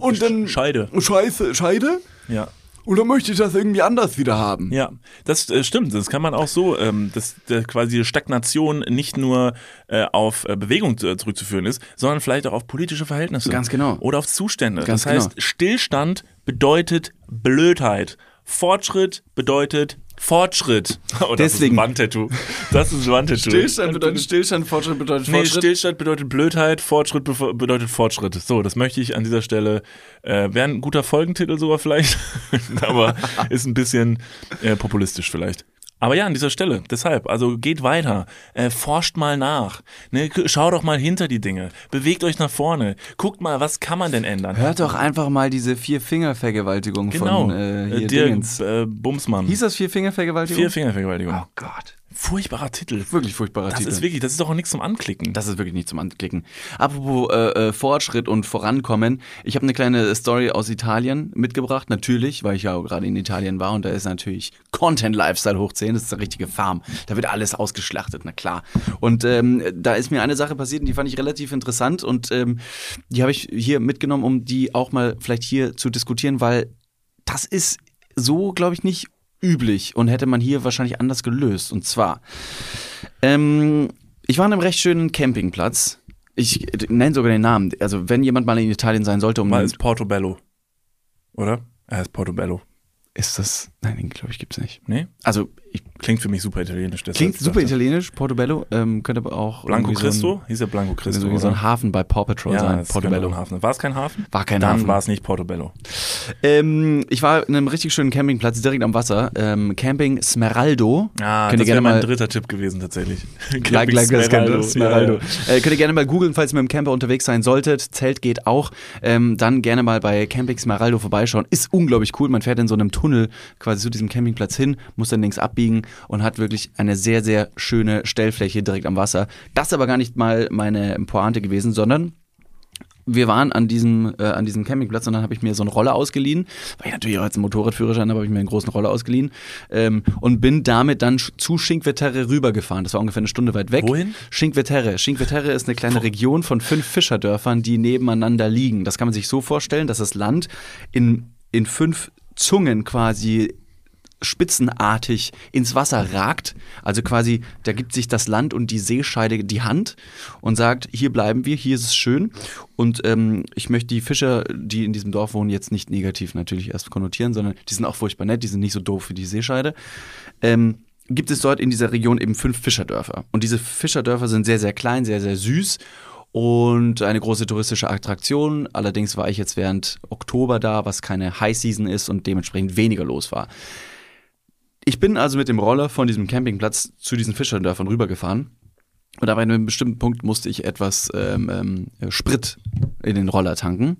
Und dann Scheide. Scheiße, Scheide. ja. Dann möchte ich das irgendwie anders wieder haben. Ja, das äh, stimmt. Das kann man auch so, ähm, dass äh, quasi Stagnation nicht nur äh, auf äh, Bewegung äh, zurückzuführen ist, sondern vielleicht auch auf politische Verhältnisse. Ganz genau. Oder auf Zustände. Ganz das heißt, genau. Stillstand bedeutet Blödheit. Fortschritt bedeutet Fortschritt. [laughs] Oh, das Deswegen. ist ein Wandtattoo. Das ist ein Wandtattoo. Stillstand bedeutet Stillstand, Fortschritt bedeutet Nee, Fortschritt. Stillstand bedeutet Blödheit, Fortschritt bedeutet Fortschritt. So, das möchte ich an dieser Stelle. Äh, Wäre ein guter Folgentitel sogar vielleicht, [laughs] aber ist ein bisschen äh, populistisch vielleicht. Aber ja, an dieser Stelle, deshalb, also geht weiter, äh, forscht mal nach, ne, schau doch mal hinter die Dinge, bewegt euch nach vorne, guckt mal, was kann man denn ändern? Hört doch einfach mal diese Vier-Finger-Vergewaltigung genau, von äh, hier Dirk Dingens. äh, Bumsmann. Hieß das Vier-Finger-Vergewaltigung? Vier Fingervergewaltigung. Oh Gott. Furchtbarer Titel. Wirklich furchtbarer Das Titel. ist wirklich, das ist doch auch nichts zum Anklicken. das ist wirklich nicht zum Anklicken. Apropos äh, äh, Fortschritt und Vorankommen. Ich habe eine kleine Story aus Italien mitgebracht, natürlich, weil ich ja auch gerade in Italien war und da ist natürlich Content Lifestyle hoch 10, das ist eine richtige Farm. Da wird alles ausgeschlachtet, na klar. Und ähm, da ist mir eine Sache passiert, und die fand ich relativ interessant und ähm, die habe ich hier mitgenommen, um die auch mal vielleicht hier zu diskutieren, weil das ist so, glaube ich, nicht üblich und hätte man hier wahrscheinlich anders gelöst. Und zwar, ähm, ich war an einem recht schönen Campingplatz. Ich nenne sogar den Namen. Also, wenn jemand mal in Italien sein sollte, um Mal ist Portobello. Oder? Er ist Portobello. ist das. Nein, den glaube ich gibt's nicht. Nee? Also, ich, Klingt für mich super italienisch. klingt super dachte- italienisch, Portobello. Ähm, könnte aber auch. Blanco irgendwie so ein- Cristo? Hieß ja Blanco Cristo. So, so ein? Hafen bei Paw Patrol ja, sein. Portobello. ein Hafen. War es kein Hafen? War kein Dann Hafen. war es nicht Portobello. Ähm, ich war in einem richtig schönen Campingplatz direkt am Wasser. Ähm, Camping Smeraldo. Ah, Könnt das wäre mein dritter Tipp gewesen tatsächlich. [laughs] Like, like. Smeraldo. Smeraldo. Ja, Äh, könnt ihr gerne mal googeln, falls ihr mit dem Camper unterwegs sein solltet. Zelt geht auch. Ähm, dann gerne mal bei Camping Smeraldo vorbeischauen. Ist unglaublich cool. Man fährt in so einem Tunnel quasi zu diesem Campingplatz hin, muss dann links abbiegen und hat wirklich eine sehr, sehr schöne Stellfläche direkt am Wasser. Das ist aber gar nicht mal meine Pointe gewesen, sondern wir waren an diesem, äh, an diesem Campingplatz und dann habe ich mir so einen Roller ausgeliehen, weil ich natürlich auch jetzt einen Motorradführerschein habe, habe ich mir einen großen Roller ausgeliehen ähm, und bin damit dann zu Cinque Terre rübergefahren. Das war ungefähr eine Stunde weit weg. Wohin? Cinque Terre. Cinque Terre ist eine kleine Region von fünf Fischerdörfern, die nebeneinander liegen. Das kann man sich so vorstellen, dass das Land in, in fünf Zungen quasi spitzenartig ins Wasser ragt. Also quasi, da gibt sich das Land und die Seescheide die Hand und sagt, hier bleiben wir, hier ist es schön. Und ähm, ich möchte die Fischer, die in diesem Dorf wohnen, jetzt nicht negativ natürlich erst konnotieren, sondern die sind auch furchtbar nett, die sind nicht so doof wie die Seescheide. Ähm, gibt es dort in dieser Region eben fünf Fischerdörfer. Und diese Fischerdörfer sind sehr, sehr klein, sehr, sehr süß und eine große touristische Attraktion. Allerdings war ich jetzt während Oktober da, was keine High Season ist und dementsprechend weniger los war. Ich bin also mit dem Roller von diesem Campingplatz zu diesen Fischerdörfern rübergefahren. Und aber an einem bestimmten Punkt musste ich etwas ähm, ähm, Sprit in den Roller tanken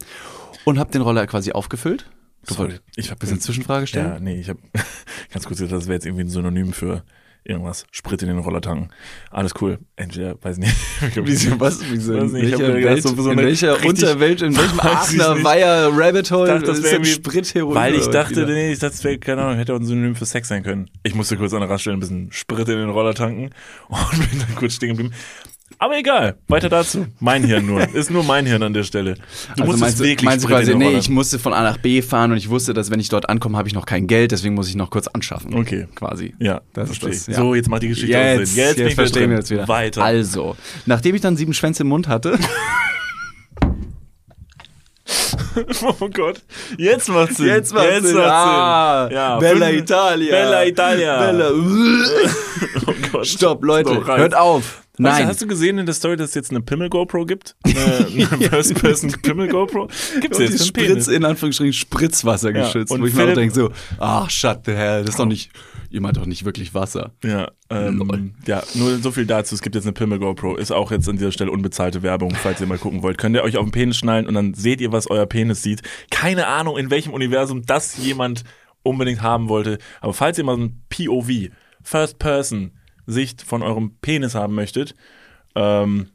und habe den Roller quasi aufgefüllt. Du Sorry, ich habe ein bisschen Zwischenfrage stellen? Ja, nee, ich habe [laughs] ganz kurz gedacht, das wäre jetzt irgendwie ein Synonym für irgendwas. Sprit in den Roller tanken. Alles cool. Entweder, weiß nicht. [laughs] Wieso, was, wieso, Weiß nicht, ich welcher, Welt, so- in welcher Unterwelt, in welchem [laughs] ich Aachener. Weiher Rabbit Hole dachte, das ist denn irgendwie- Spritheroin? Weil ich dachte, wieder? nee, ich dachte, keine Ahnung, hätte auch ein Synonym für Sex sein können. Ich musste kurz an der Raststelle ein bisschen Sprit in den Roller tanken und [laughs] bin dann kurz stehen geblieben. Aber egal, weiter dazu. Mein Hirn nur. Ist nur mein Hirn an der Stelle. Du also musst meinst, es wirklich meinst du quasi, nee, ich musste von A nach B fahren und ich wusste, dass wenn ich dort ankomme, habe ich noch kein Geld, deswegen muss ich noch kurz anschaffen. Okay. Quasi. Ja, Das ist verstehe das, ich. ja. So, jetzt macht die Geschichte Jetzt, Sinn. Jetzt, ich verstehen wir jetzt wieder. Weiter. Also, nachdem ich dann sieben Schwänze im Mund hatte, [laughs] oh Gott. Jetzt macht's Sinn. jetzt macht's Sinn. Sinn. Ah, Ja, Bella Italia. Bella Italia. Bella. [laughs] Oh Gott. Stopp, Leute, hört auf. Nein. Nein. hast du gesehen in der Story, dass es jetzt eine Pimmel-GoPro gibt? [laughs] Eine, eine First-Person-Pimmel-GoPro? Gibt's und jetzt Spritz, Penis? in Anführungsstrichen Spritzwasser Ja, geschützt, und wo ich mir auch denke so, ach, shut the hell, das ist doch nicht, ihr meint doch nicht wirklich Wasser. Ja, ähm, ja, nur so viel dazu. Es gibt jetzt eine Pimmel-GoPro. Ist auch jetzt an dieser Stelle unbezahlte Werbung, falls ihr mal gucken wollt. Könnt ihr euch auf den Penis schnallen und dann seht ihr, was euer Penis sieht. Keine Ahnung, in welchem Universum das jemand unbedingt haben wollte. Aber falls ihr mal so ein POV, First-Person-Sicht von eurem Penis haben möchtet, ähm,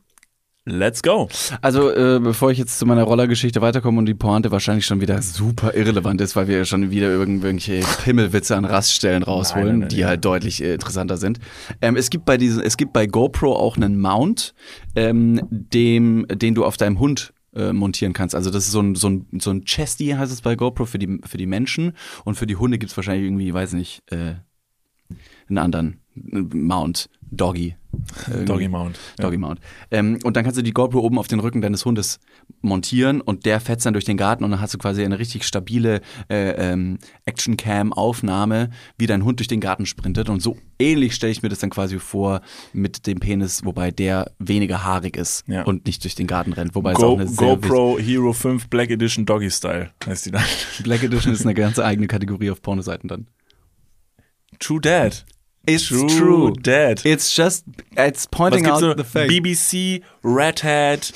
let's go. Also, äh, bevor ich jetzt zu meiner Rollergeschichte weiterkomme und die Pointe wahrscheinlich schon wieder super irrelevant ist, weil wir schon wieder irgendwelche Pimmelwitze an Raststellen rausholen, Nein, nein, nein, die halt deutlich äh, interessanter sind. Ähm, es gibt bei diesen, es gibt bei GoPro auch einen Mount, ähm, dem, den du auf deinem Hund äh, montieren kannst. Also das ist so ein, so ein, so ein Chesty, heißt es bei GoPro, für die, für die Menschen. Und für die Hunde gibt's wahrscheinlich irgendwie, weiß nicht, äh, einen anderen Mount, Doggy. Irgendwie. Doggy Mount. Ja. Doggy Mount. Ähm, und dann kannst du die GoPro oben auf den Rücken deines Hundes montieren und der fetzt dann durch den Garten und dann hast du quasi eine richtig stabile äh, ähm, Action-Cam-Aufnahme, wie dein Hund durch den Garten sprintet. Und so ähnlich stelle ich mir das dann quasi vor mit dem Penis, wobei der weniger haarig ist Ja. und nicht durch den Garten rennt. Wobei es Go, auch eine GoPro Hero 5 Black Edition Doggy Style heißt die dann. Black Edition ist eine ganze eigene Kategorie auf Pornoseiten dann. True Dad. It's True, Dad. It's just, it's pointing out so? the fact. BBC, Red Hat,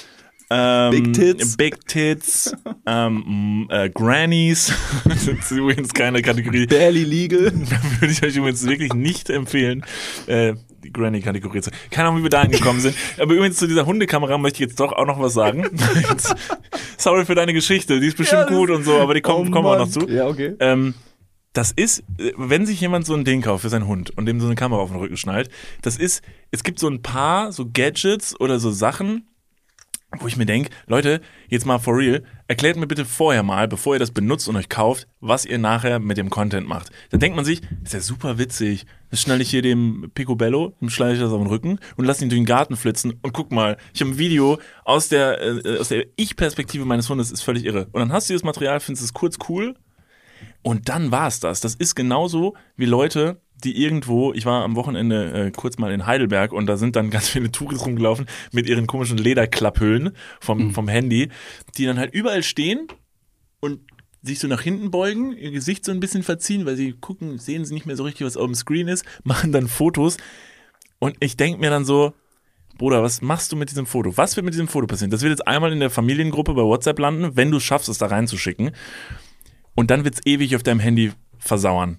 ähm, Big Tits. Big Tits, ähm, äh, Grannies. [laughs] das ist übrigens keine Kategorie. Barely legal. [laughs] Da würde ich euch übrigens wirklich nicht empfehlen, äh, die Granny-Kategorie zu. Keine Ahnung, wie wir da hingekommen sind. Aber übrigens zu dieser Hundekamera möchte ich jetzt doch auch noch was sagen. [laughs] Sorry für deine Geschichte, die ist bestimmt Ja, gut und so, aber die kommen, Oh kommen auch noch zu. Ja, okay. Ähm, das ist, äh, wenn sich jemand so ein Ding kauft für seinen Hund und dem so eine Kamera auf den Rücken schnallt, das ist, es gibt so ein paar so Gadgets oder so Sachen, wo ich mir denke, Leute, jetzt mal for real, erklärt mir bitte vorher mal, bevor ihr das benutzt und euch kauft, was ihr nachher mit dem Content macht. Da denkt man sich, ist ja super witzig. Das schnalle ich hier dem Picobello, dem schneide ich das auf den Rücken und lasse ihn durch den Garten flitzen und guck mal, ich habe ein Video aus der, äh, aus der Ich-Perspektive meines Hundes, ist völlig irre. Und dann hast du das Material, findest es kurz cool und dann war's das. Das ist genauso wie Leute, die irgendwo, ich war am Wochenende äh, kurz mal in Heidelberg und da sind dann [laughs] ganz viele Touris rumgelaufen mit ihren komischen Lederklapphüllen vom, vom Handy, die dann halt überall stehen und sich so nach hinten beugen, ihr Gesicht so ein bisschen verziehen, weil sie gucken, sehen sie nicht mehr so richtig, was auf dem Screen ist, [laughs] machen dann Fotos und ich denke mir dann so, Bruder, was machst du mit diesem Foto? Was wird mit diesem Foto passieren? Das wird jetzt einmal in der Familiengruppe bei WhatsApp landen, wenn du es schaffst, es da reinzuschicken. Und dann wird es ewig auf deinem Handy versauern.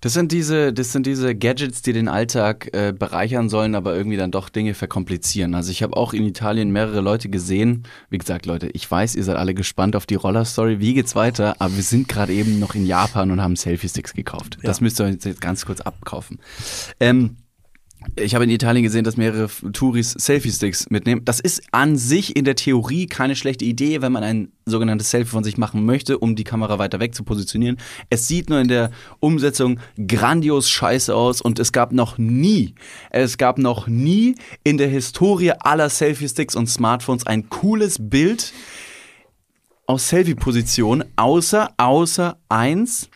Das sind diese, das sind diese Gadgets, die den Alltag äh, bereichern sollen, aber irgendwie dann doch Dinge verkomplizieren. Also ich habe auch in Italien mehrere Leute gesehen. Wie gesagt, Leute, ich weiß, ihr seid alle gespannt auf die Roller-Story. Wie geht's weiter? Aber wir sind gerade eben noch in Japan und haben Selfie-Sticks gekauft. Das müsst ihr euch jetzt ganz kurz abkaufen. Ähm, Ich habe in Italien gesehen, dass mehrere Touris Selfie-Sticks mitnehmen. Das ist an sich in der Theorie keine schlechte Idee, wenn man ein sogenanntes Selfie von sich machen möchte, um die Kamera weiter weg zu positionieren. Es sieht nur in der Umsetzung grandios scheiße aus und es gab noch nie, es gab noch nie in der Historie aller Selfie-Sticks und Smartphones ein cooles Bild aus Selfie-Position, außer, außer eins,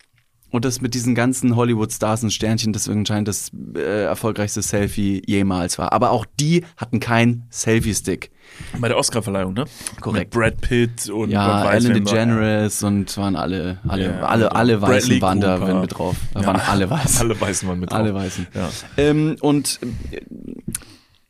und das mit diesen ganzen Hollywood-Stars und Sternchen, das anscheinend das äh, erfolgreichste Selfie jemals war. Aber auch die hatten keinen Selfie-Stick. Bei der Oscarverleihung, ne? Korrekt. Mit Brad Pitt und Ja, Ellen. DeGeneres und waren alle, alle, Ja, alle, alle Weißen waren da mit drauf. Da Ja. waren alle weiß. [laughs] Alle Weißen waren mit drauf. Alle Weißen. Ja. Ähm, und äh,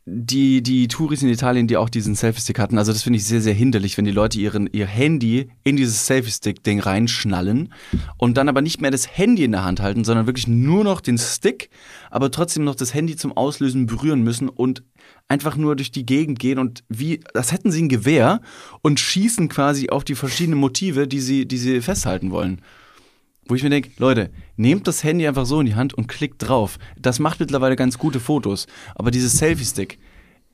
die, die Touris in Italien, die auch diesen Selfie-Stick hatten, also das finde ich sehr, sehr hinderlich, wenn die Leute ihren, ihr Handy in dieses Selfie-Stick-Ding reinschnallen und dann aber nicht mehr das Handy in der Hand halten, sondern wirklich nur noch den Stick, aber trotzdem noch das Handy zum Auslösen berühren müssen und einfach nur durch die Gegend gehen und wie, das hätten sie ein Gewehr und schießen quasi auf die verschiedenen Motive, die sie, die sie festhalten wollen. Wo ich mir denke, Leute, nehmt das Handy einfach so in die Hand und klickt drauf. Das macht mittlerweile ganz gute Fotos. Aber dieses Selfie-Stick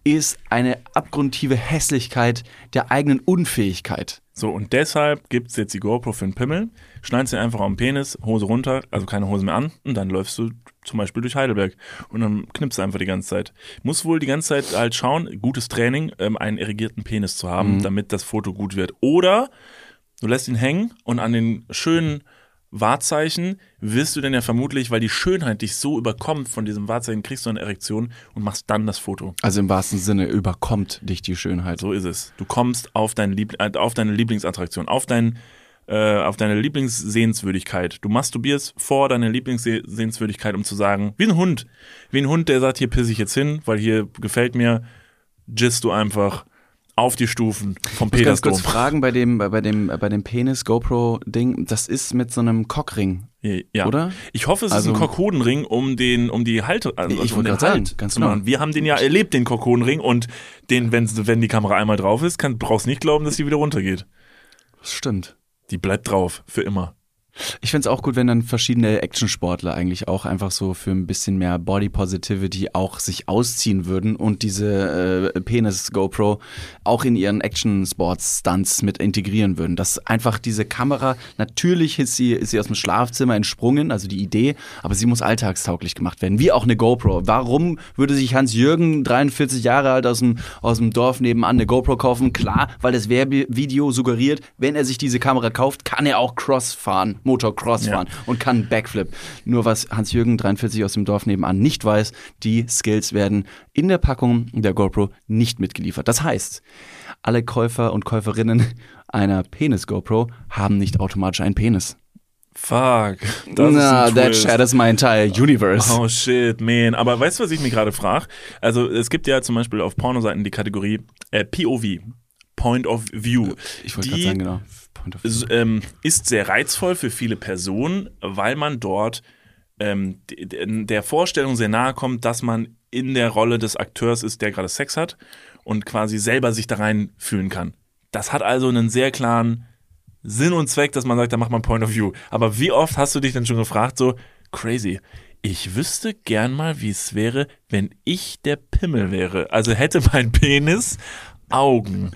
ist eine abgrundtiefe Hässlichkeit der eigenen Unfähigkeit. So, und deshalb gibt's jetzt die GoPro für den Pimmel. Schneidest dir einfach am Penis, Hose runter, also keine Hose mehr an, und dann läufst du zum Beispiel durch Heidelberg. Und dann knippst du einfach die ganze Zeit. Muss wohl die ganze Zeit halt schauen, gutes Training, ähm, einen irrigierten Penis zu haben, damit das Foto gut wird. Oder du lässt ihn hängen und an den schönen Wahrzeichen wirst du denn ja vermutlich, weil die Schönheit dich so überkommt von diesem Wahrzeichen, kriegst du eine Erektion und machst dann das Foto. Also im wahrsten Sinne überkommt dich die Schönheit. So ist es. Du kommst auf, dein Liebl äh, auf deine Lieblingsattraktion, auf, dein, äh, auf deine Lieblingssehenswürdigkeit. Du masturbierst vor deine Lieblingssehenswürdigkeit, um zu sagen, wie ein Hund. Wie ein Hund, der sagt, hier pisse ich jetzt hin, weil hier gefällt mir, gist du einfach auf die Stufen vom Ich muss ganz Petersdom. kurz fragen bei dem, bei dem, bei dem Penis GoPro Ding, das ist mit so einem Cockring, Ja. oder? Ich hoffe, es Also- ist ein Kokodenring, um den, um die Halte, also Ich um den Halt sagen, ganz genau. Wir haben den ja erlebt, den Kokodenring, und den, wenn, wenn die Kamera einmal drauf ist, kann, brauchst nicht glauben, dass die wieder runtergeht. Das stimmt. Die bleibt drauf, für immer. Ich find's auch gut, wenn dann verschiedene Actionsportler eigentlich auch einfach so für ein bisschen mehr Body Positivity auch sich ausziehen würden und diese äh, Penis-GoPro auch in ihren Action-Sports-Stunts mit integrieren würden. Dass einfach diese Kamera, natürlich ist sie, ist sie aus dem Schlafzimmer entsprungen, also die Idee, aber sie muss alltagstauglich gemacht werden, wie auch eine GoPro. Warum würde sich Hans-Jürgen, 43 Jahre alt, aus dem, aus dem Dorf nebenan eine GoPro kaufen? Klar, weil das Werbevideo suggeriert, wenn er sich diese Kamera kauft, kann er auch Cross fahren, Motocross Ja. fahren und kann einen Backflip. Nur was Hans-Jürgen 43 aus dem Dorf nebenan nicht weiß, die Skills werden in der Packung der GoPro nicht mitgeliefert. Das heißt, alle Käufer und Käuferinnen einer Penis-GoPro haben nicht automatisch einen Penis. Fuck. Das Na, ist that shatters my entire universe. Oh shit, man. Aber weißt du, was ich mich gerade frage? Also es gibt ja zum Beispiel auf Pornoseiten die Kategorie äh, POV, Point of View. Ich wollte gerade sagen, genau. Ähm, ist sehr reizvoll für viele Personen, weil man dort ähm, der Vorstellung sehr nahe kommt, dass man in der Rolle des Akteurs ist, der gerade Sex hat und quasi selber sich da reinfühlen kann. Das hat also einen sehr klaren Sinn und Zweck, dass man sagt, da macht man Point of View. Aber wie oft hast du dich denn schon gefragt, so crazy, ich wüsste gern mal, wie es wäre, wenn ich der Pimmel wäre. Also hätte mein Penis Augen.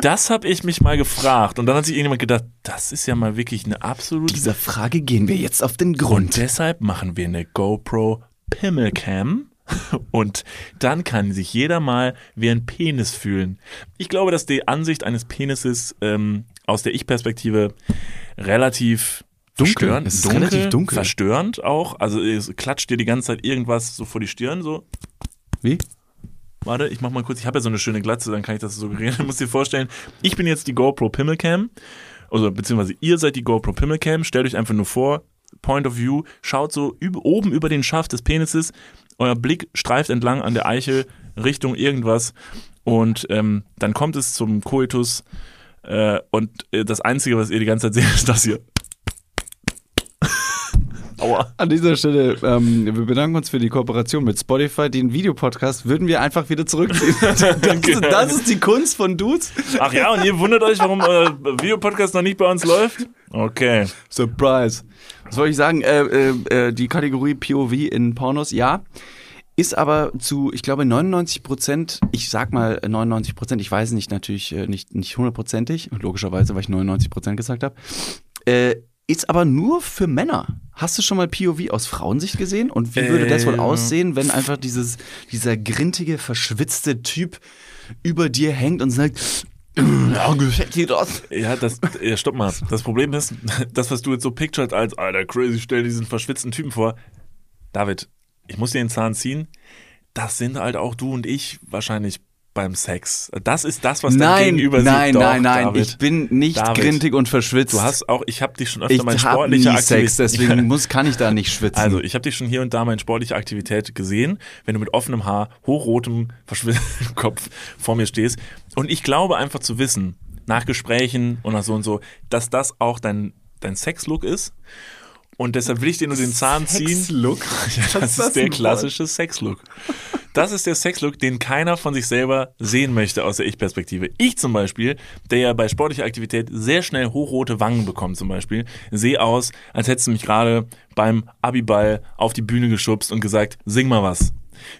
Das habe ich mich mal gefragt. Und dann hat sich irgendjemand gedacht, das ist ja mal wirklich eine absolute Dieser Frage gehen wir jetzt auf den und Grund. deshalb machen wir eine GoPro Pimmelcam. [laughs] Und dann kann sich jeder mal wie ein Penis fühlen. Ich glaube, dass die Ansicht eines Penises ähm, aus der Ich-Perspektive relativ Dunkel. verstörend, Es ist relativ dunkel. verstörend auch. Also es klatscht dir die ganze Zeit irgendwas so vor die Stirn, so. Wie? Warte, ich mach mal kurz, ich habe ja so eine schöne Glatze, dann kann ich das suggerieren. [laughs] Du musst dir vorstellen, ich bin jetzt die GoPro Pimmelcam, also beziehungsweise ihr seid die GoPro Pimmelcam, stellt euch einfach nur vor, Point of View, schaut so oben über den Schaft des Penises, euer Blick streift entlang an der Eiche Richtung irgendwas und ähm, dann kommt es zum Koitus äh, und äh, das Einzige, was ihr die ganze Zeit [laughs] seht, ist das hier. Aua. An dieser Stelle, ähm, wir bedanken uns für die Kooperation mit Spotify. Den Videopodcast würden wir einfach wieder zurückziehen. [laughs] das, ist, das ist die Kunst von Dudes. Ach ja, und ihr wundert euch, warum euer Videopodcast noch nicht bei uns läuft? Okay. Surprise. Was soll ich sagen? Äh, äh, äh, die Kategorie POV in Pornos, ja. Ist aber zu, ich glaube, 99 Prozent, ich sag mal 99 Prozent, ich weiß nicht natürlich äh, nicht, nicht hundertprozentig, logischerweise, weil ich 99 Prozent gesagt habe, äh, ist aber nur für Männer. Hast du schon mal POV aus Frauensicht gesehen? Und wie würde das wohl Ähm. aussehen, wenn einfach dieses, dieser grintige, verschwitzte Typ über dir hängt und sagt, [clears throat] ja, gefällt dir das? Ja, das, ja, stopp mal. Das Problem ist, [laughs] das, was du jetzt so pictured als, alter, crazy, stell diesen verschwitzten Typen vor. David, ich muss dir den Zahn ziehen. Das sind halt auch du und ich wahrscheinlich beim Sex. Das ist das, was dein Nein, Gegenüber nein, sieht. Doch, nein, nein, David. ich bin nicht David. grintig und verschwitzt. Du hast auch, ich habe dich schon öfter ich mein hab nie sportlicher Sex, deswegen [laughs] muss, kann ich da nicht schwitzen. Also, ich habe dich schon hier und da mal in sportlicher Aktivität gesehen, wenn du mit offenem Haar, hochrotem, [laughs] verschwittertem Kopf vor mir stehst. Und ich glaube einfach zu wissen, nach Gesprächen und nach so und so, dass das auch dein, dein Sexlook ist. Und deshalb will ich dir nur den Zahn ziehen. Sexlook? [laughs] Ja, Was das ist das ist der klassische Sexlook. Das ist der Sexlook, den keiner von sich selber sehen möchte aus der Ich-Perspektive. Ich zum Beispiel, der ja bei sportlicher Aktivität sehr schnell hochrote Wangen bekommt zum Beispiel, sehe aus, als hättest du mich gerade beim Abiball auf die Bühne geschubst und gesagt, sing mal was.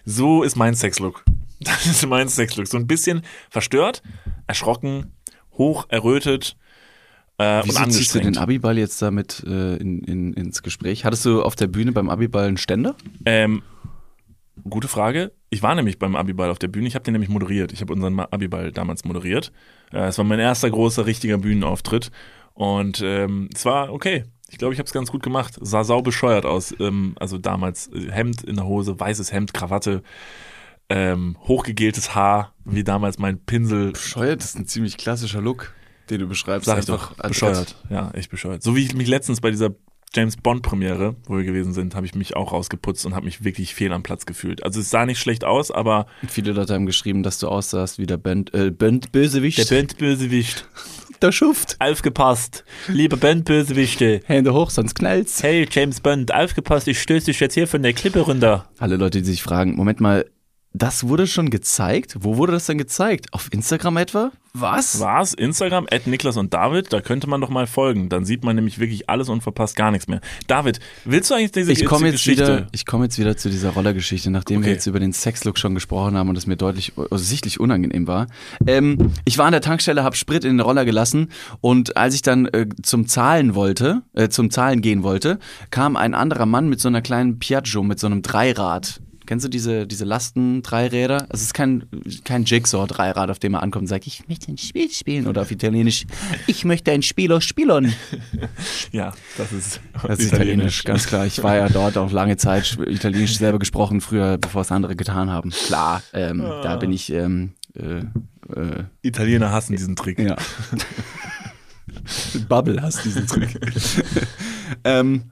So ist mein Sexlook. [laughs] Das ist mein Sexlook. So ein bisschen verstört, erschrocken, hoch errötet äh, und Wieso ziehst du den Abiball jetzt damit äh, in, in, ins Gespräch? Hattest du auf der Bühne beim Abiball einen Ständer? Ähm, gute Frage. Ich war nämlich beim Abiball auf der Bühne. Ich habe den nämlich moderiert. Ich habe unseren Abiball damals moderiert. Äh, Es war mein erster großer, richtiger Bühnenauftritt. Und ähm, es war okay. Ich glaube, ich habe es ganz gut gemacht. Sah sau bescheuert aus. Ähm, also damals äh, Hemd in der Hose, weißes Hemd, Krawatte, ähm, hochgegeltes Haar, wie damals mein Pinsel. Bescheuert, das ist ein ziemlich klassischer Look, den du beschreibst. Sag ich doch, bescheuert. Ja, echt bescheuert. So wie ich mich letztens bei dieser James Bond Premiere, wo wir gewesen sind, habe ich mich auch rausgeputzt und habe mich wirklich fehl am Platz gefühlt. Also es sah nicht schlecht aus, aber Viele Leute haben geschrieben, dass du aussahst wie der Band, äh, Band Bösewicht. Bandbösewicht. der [laughs] Schuft. Aufgepasst. Liebe Bandbösewichte. Hände hoch, sonst knallt's. Hey James Bond, aufgepasst, ich stöße dich jetzt hier von der Klippe runter. Alle Leute, die sich fragen, Moment mal, das wurde schon gezeigt? Wo wurde das denn gezeigt? Auf Instagram etwa? Was? Was? Instagram, at Niklas und David, da könnte man doch mal folgen. Dann sieht man nämlich wirklich alles und verpasst gar nichts mehr. David, willst du eigentlich diese Ich komme jetzt Geschichte? wieder, ich komme jetzt wieder zu dieser Rollergeschichte, nachdem wir Okay. jetzt über den Sexlook schon gesprochen haben und es mir deutlich also sichtlich unangenehm war. Ähm, ich war an der Tankstelle, habe Sprit in den Roller gelassen und als ich dann äh, zum Zahlen wollte, äh, zum Zahlen gehen wollte, kam ein anderer Mann mit so einer kleinen Piaggio, mit so einem Dreirad. Kennst du diese, diese Lasten-Dreiräder? Es ist kein, kein Jigsaw-Dreirad, auf dem er ankommt und sagt, ich möchte ein Spiel spielen. Oder auf Italienisch, ich möchte ein Spieler spielen. [laughs] Ja, das ist, Das ist Italienisch, ganz klar. Ich war ja dort auch lange Zeit Italienisch selber gesprochen, früher, bevor es andere getan haben. Klar, ähm, da bin ich, ähm, äh, äh, Italiener hassen diesen Trick. ja. [laughs] Bubble hast diesen Trick. [laughs] ähm,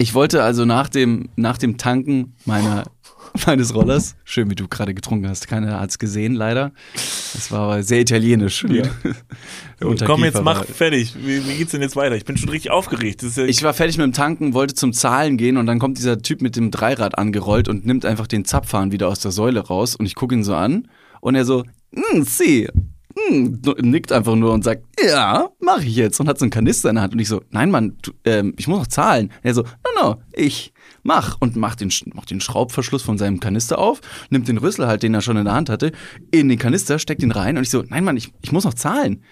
Ich wollte also nach dem, nach dem Tanken meiner, [laughs] meines Rollers, schön wie du gerade getrunken hast, keiner hat es gesehen leider. Das war aber sehr italienisch. Ja. [laughs] Komm, jetzt mach fertig. Wie, wie geht's denn jetzt weiter? Ich bin schon richtig aufgeregt. Ja, Ich war fertig mit dem Tanken, wollte zum Zahlen gehen und dann kommt dieser Typ mit dem Dreirad angerollt und nimmt einfach den Zapfhahn wieder aus der Säule raus und ich gucke ihn so an und er so, hm, sie, hm, nickt einfach nur und sagt, ja, mach ich jetzt und hat so einen Kanister in der Hand und ich so, nein Mann, du, ähm, ich muss noch zahlen. Und er so, no, no, ich mach und macht den, macht den Schraubverschluss von seinem Kanister auf, nimmt den Rüssel halt, den er schon in der Hand hatte, in den Kanister, steckt ihn rein und ich so, nein Mann, ich, ich muss noch zahlen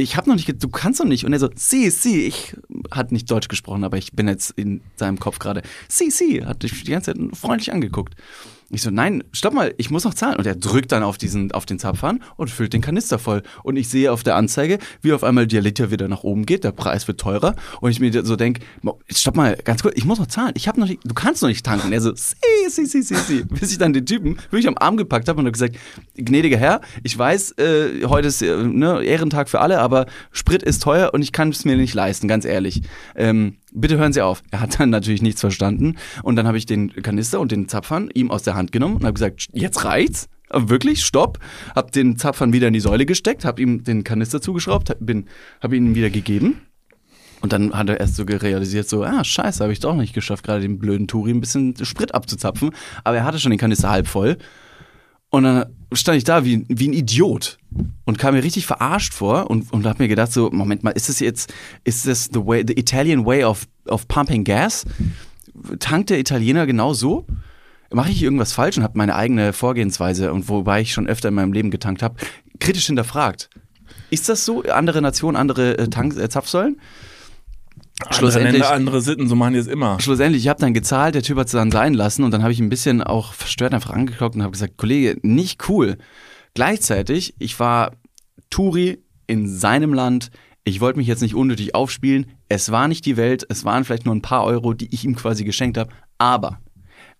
ich habe noch nicht, du kannst doch nicht. Und er so, sie, sie, ich hat nicht Deutsch gesprochen, aber ich bin jetzt in seinem Kopf gerade, sie, sie, hat dich die ganze Zeit freundlich angeguckt. Ich so, nein, stopp mal, ich muss noch zahlen. Und er drückt dann auf diesen, auf den Zapfhahn und füllt den Kanister voll. Und ich sehe auf der Anzeige, wie auf einmal der Liter wieder nach oben geht, der Preis wird teurer. Und ich mir so denke, stopp mal, ganz kurz, ich muss noch zahlen. Ich habe noch nicht, du kannst noch nicht tanken. Und er so, sie, sie, sie, sie, sie. [laughs] Bis ich dann den Typen wirklich am Arm gepackt habe und habe gesagt, gnädiger Herr, ich weiß, äh, heute ist äh, ne, Ehrentag für alle, aber Sprit ist teuer und ich kann es mir nicht leisten, ganz ehrlich. Ähm, bitte hören Sie auf. Er hat dann natürlich nichts verstanden. Und dann habe ich den Kanister und den Zapfhahn ihm aus der Hand genommen und habe gesagt, jetzt reicht's. Wirklich, stopp. Hab den Zapfhahn wieder in die Säule gesteckt, hab ihm den Kanister zugeschraubt, bin, hab ihn wieder gegeben. Und dann hat er erst so realisiert, so, ah, scheiße, habe ich doch nicht geschafft, gerade dem blöden Turi ein bisschen Sprit abzuzapfen. Aber er hatte schon den Kanister halb voll. Und dann stand ich da wie, wie ein Idiot und kam mir richtig verarscht vor und, und hab mir gedacht so, Moment mal, ist das jetzt, ist das the way, the Italian way of, of pumping gas? Tankt der Italiener genau so? Mache ich irgendwas falsch und habe meine eigene Vorgehensweise und wobei ich schon öfter in meinem Leben getankt habe, kritisch hinterfragt. Ist das so? Andere Nationen, andere äh, Tank, äh, Zapfsäulen? andere schlussendlich- Länder, andere Sitten, so machen die es immer. Schlussendlich, ich habe dann gezahlt, der Typ hat es dann sein lassen und dann habe ich ein bisschen auch verstört einfach angeguckt und habe gesagt, Kollege, nicht cool. Gleichzeitig, ich war Touri in seinem Land, ich wollte mich jetzt nicht unnötig aufspielen, es war nicht die Welt, es waren vielleicht nur ein paar Euro, die ich ihm quasi geschenkt habe, aber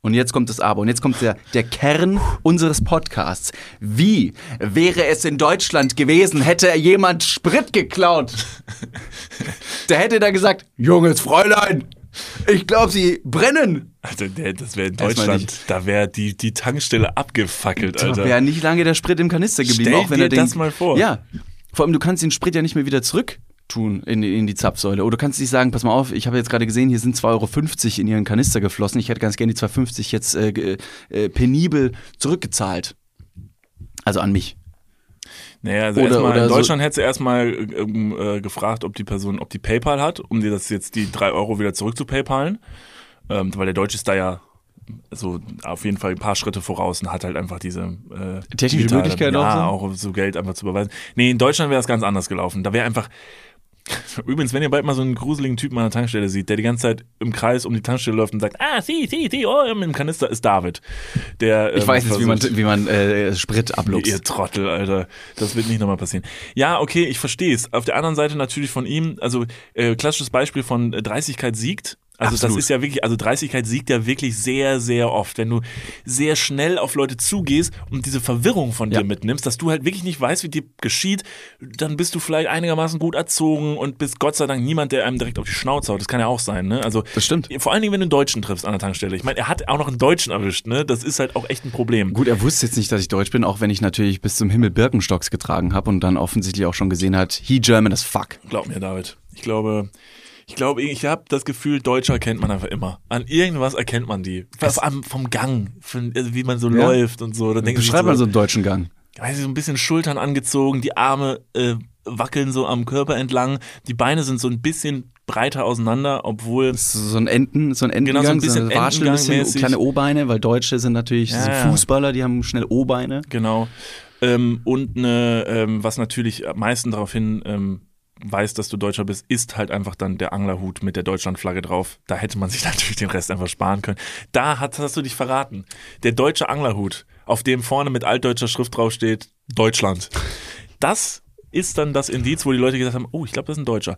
und jetzt kommt das Aber. Und jetzt kommt der, der Kern unseres Podcasts. Wie wäre es in Deutschland gewesen, hätte jemand Sprit geklaut? Der hätte da gesagt, junges Fräulein, ich glaube, Sie brennen. Also das wäre in Deutschland, da wäre die, die Tankstelle abgefackelt, Da Alter. wäre nicht lange der Sprit im Kanister geblieben. Stell auch wenn dir er den, das mal vor. Ja, vor allem du kannst den Sprit ja nicht mehr wieder zurück tun in, in die Zapfsäule. Oder du kannst nicht sagen, pass mal auf, ich habe jetzt gerade gesehen, hier sind 2,50 Euro in ihren Kanister geflossen. Ich hätte ganz gerne die 2,50 jetzt äh, äh, penibel zurückgezahlt. Also an mich. Naja, also Oder- erstmal in so- Deutschland hätte sie erstmal ähm, äh, gefragt, ob die Person, ob die PayPal hat, um dir das jetzt die drei Euro wieder zurück zu PayPalen. Ähm, weil der Deutsche ist da ja so auf jeden Fall ein paar Schritte voraus und hat halt einfach diese äh, Technische Möglichkeit ja, auch auch so Geld einfach zu überweisen. Nee, in Deutschland wäre es ganz anders gelaufen. Da wäre einfach Übrigens, wenn ihr bald mal so einen gruseligen Typen an der Tankstelle seht, der die ganze Zeit im Kreis um die Tankstelle läuft und sagt, ah, sie, sie, sie, oh, im Kanister ist David. Der, Ich ähm, weiß jetzt, wie man, wie man äh, Sprit Ihr abluchst. Trottel, Alter. Das wird nicht nochmal passieren. Ja, okay, ich verstehe es. Auf der anderen Seite natürlich von ihm, also äh, klassisches Beispiel von äh, Dreistigkeit siegt. Also Absolut. das ist ja wirklich, also Dreistigkeit siegt ja wirklich sehr, sehr oft. Wenn du sehr schnell auf Leute zugehst und diese Verwirrung von Ja. dir mitnimmst, dass du halt wirklich nicht weißt, wie dir geschieht, dann bist du vielleicht einigermaßen gut erzogen und bist Gott sei Dank niemand, der einem direkt auf die Schnauze haut. Das kann ja auch sein, ne? Also Das stimmt. vor allen Dingen, wenn du einen Deutschen triffst an der Tankstelle. Ich meine, er hat auch noch einen Deutschen erwischt, ne? Das ist halt auch echt ein Problem. Gut, er wusste jetzt nicht, dass ich Deutsch bin, auch wenn ich natürlich bis zum Himmel Birkenstocks getragen habe und dann offensichtlich auch schon gesehen hat, he German as fuck. Glaub mir, David. Ich glaube, ich glaube, ich habe das Gefühl, Deutsche erkennt man einfach immer. An irgendwas erkennt man die. Vor allem vom Gang, von, also wie man so Ja. läuft und so. Dann Beschreib mal so einen deutschen Gang. weiß ich, so ein bisschen Schultern angezogen, die Arme äh, wackeln so am Körper entlang, die Beine sind so ein bisschen breiter auseinander, obwohl So ein Enten, so ein Genau, so ein Entengang, bisschen Watschel, ein bisschen kleine O-Beine, weil Deutsche sind natürlich Ja, so. Fußballer, die haben schnell O-Beine. Genau. Ähm, und eine, ähm, was natürlich am meisten darauf hin ähm, weist, dass du Deutscher bist, ist halt einfach dann der Anglerhut mit der Deutschlandflagge drauf. Da hätte man [laughs] sich natürlich den Rest einfach sparen können. Da hast, hast du dich verraten. Der deutsche Anglerhut, auf dem vorne mit altdeutscher Schrift draufsteht, Deutschland. Das ist dann das Indiz, wo die Leute gesagt haben, oh, ich glaube, das ist ein Deutscher.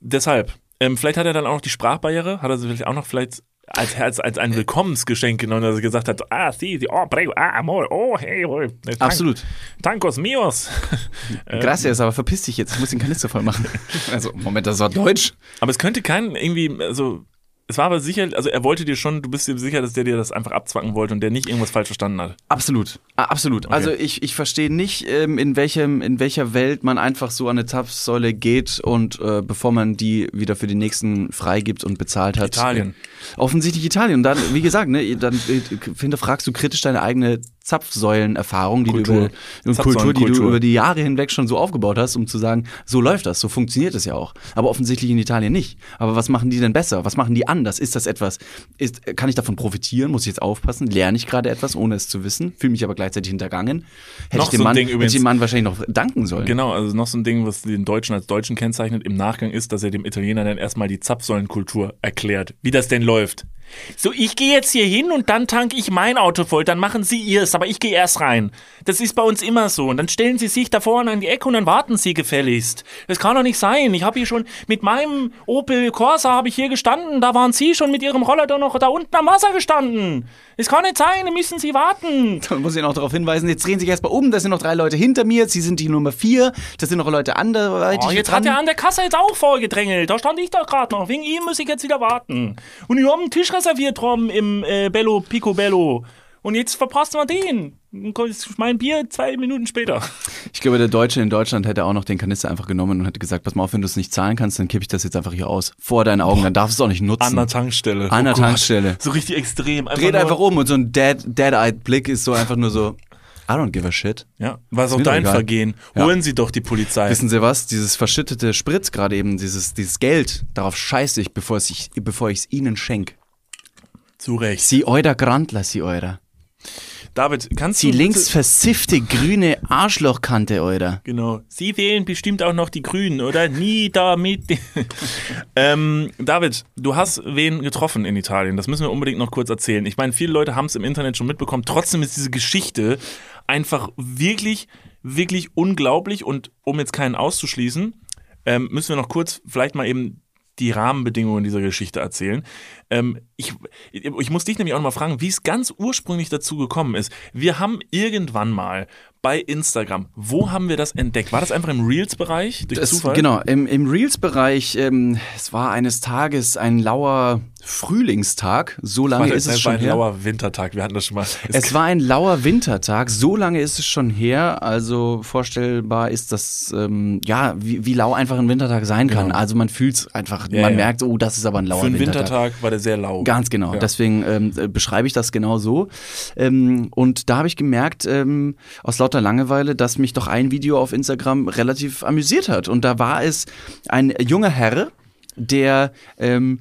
Deshalb, ähm, vielleicht hat er dann auch noch die Sprachbarriere, hat er sich auch noch vielleicht als, als, als ein Willkommensgeschenk genommen, dass er gesagt hat, ah, si, si, oh, prego, ah, amor, oh, hey, oh, Tank- Absolut. Tancos mios. [laughs] Gracias, aber verpiss dich jetzt, ich muss den Kanister voll machen. [laughs] Also, Moment, das war Deutsch. Aber es könnte kein irgendwie, also es war aber sicher, also er wollte dir schon, du bist dir sicher, dass der dir das einfach abzwacken wollte und der nicht irgendwas falsch verstanden hat. Absolut, absolut. Also ich, ich verstehe nicht, ähm, in, welchem, in welcher Welt man einfach so an eine Zapfsäule geht und äh, bevor man die wieder für den nächsten freigibt und bezahlt hat. Italien. Äh, offensichtlich Italien. Und dann, wie gesagt, ne, dann äh, hinterfragst du kritisch deine eigene Zapfsäulenerfahrung, die Kultur. du über Kultur, die du Zapfsäulenkultur. über die Jahre hinweg schon so aufgebaut hast, um zu sagen, so läuft das, so funktioniert es ja auch. Aber offensichtlich in Italien nicht. Aber was machen die denn besser? Was machen die anders? Ist das etwas? Ist, kann ich davon profitieren? Muss ich jetzt aufpassen? Lerne ich gerade etwas, ohne es zu wissen? Fühle mich aber gleichzeitig hintergangen? Hätte Noch ich dem so Mann, Ding hätte ich übrigens. dem Mann wahrscheinlich noch danken sollen. Genau, also noch so ein Ding, was den Deutschen als Deutschen kennzeichnet im Nachgang ist, dass er dem Italiener dann erstmal die Zapfsäulenkultur erklärt, wie das denn läuft. So, ich gehe jetzt hier hin und dann tanke ich mein Auto voll, dann machen Sie Ihrs, aber ich gehe erst rein. Das ist bei uns immer so. Und dann stellen Sie sich da vorne an die Ecke und dann warten Sie gefälligst. Das kann doch nicht sein. Ich habe hier schon mit meinem Opel Corsa habe ich hier gestanden, da waren Sie schon mit Ihrem Roller da noch da unten am Wasser gestanden. Es kann nicht sein, müssen Sie warten. [laughs] Dann muss ich noch darauf hinweisen, jetzt drehen Sie sich erstmal um, da sind noch drei Leute hinter mir, Sie sind die Nummer vier, da sind noch Leute anderweitig Oh, jetzt dran. hat er an der Kasse jetzt auch vorgedrängelt. Da stand ich doch gerade noch. Wegen ihm muss ich jetzt wieder warten. Und ich habe einen Tisch reserviert drum im äh, Bello Pico Bello. Und jetzt verpasst man den. Mein Bier zwei Minuten später. Ich glaube, der Deutsche in Deutschland hätte auch noch den Kanister einfach genommen und hätte gesagt, pass mal auf, wenn du es nicht zahlen kannst, dann kippe ich das jetzt einfach hier aus. Vor deinen Augen, dann darfst du es auch nicht nutzen. An der Tankstelle. An der Oh. Tankstelle. So richtig extrem. Dreht nur- einfach um und so ein dead- dead-eyed Blick ist so einfach nur so, I don't give a shit. Ja, war auch mir doch dein egal. Vergehen. Ja. Holen Sie doch die Polizei. Wissen Sie was? Dieses verschüttete Spritz gerade eben, dieses, dieses Geld, darauf scheiße ich, bevor es ich, es Ihnen schenk. Zu Recht. Sie eurer Grandler, Sie eurer. David, kannst Sie du. links bitte- versiffte grüne Arschlochkante eurer. Genau. Sie wählen bestimmt auch noch die Grünen, oder? Nie damit. [laughs] ähm, David, du hast wen getroffen in Italien. Das müssen wir unbedingt noch kurz erzählen. Ich meine, viele Leute haben es im Internet schon mitbekommen. Trotzdem ist diese Geschichte einfach wirklich, wirklich unglaublich. Und um jetzt keinen auszuschließen, ähm, müssen wir noch kurz vielleicht mal eben die Rahmenbedingungen dieser Geschichte erzählen. Ähm, ich, ich muss dich nämlich auch noch mal fragen, wie es ganz ursprünglich dazu gekommen ist. Wir haben irgendwann mal bei Instagram, wo haben wir das entdeckt? War das einfach im Reels-Bereich durch Das, Zufall? genau, im, im Reels-Bereich, ähm, es war eines Tages ein lauer Frühlingstag, so lange Warte, ist es es schon war ein her. lauer Wintertag, wir hatten das schon mal. Es war ein lauer Wintertag, so lange ist es schon her. Also vorstellbar ist das, ähm, ja, wie, wie lau einfach ein Wintertag sein kann. Genau. Also man fühlt es einfach, Ja, man ja. merkt, oh, das ist aber ein lauer Für einen Wintertag. Wintertag war der sehr lau. Ganz genau. Ja. Deswegen ähm, äh, beschreibe ich das genau so. Ähm, und da habe ich gemerkt, ähm, aus lauter Langeweile, dass mich doch ein Video auf Instagram relativ amüsiert hat. Und da war es ein junger Herr, der, ähm,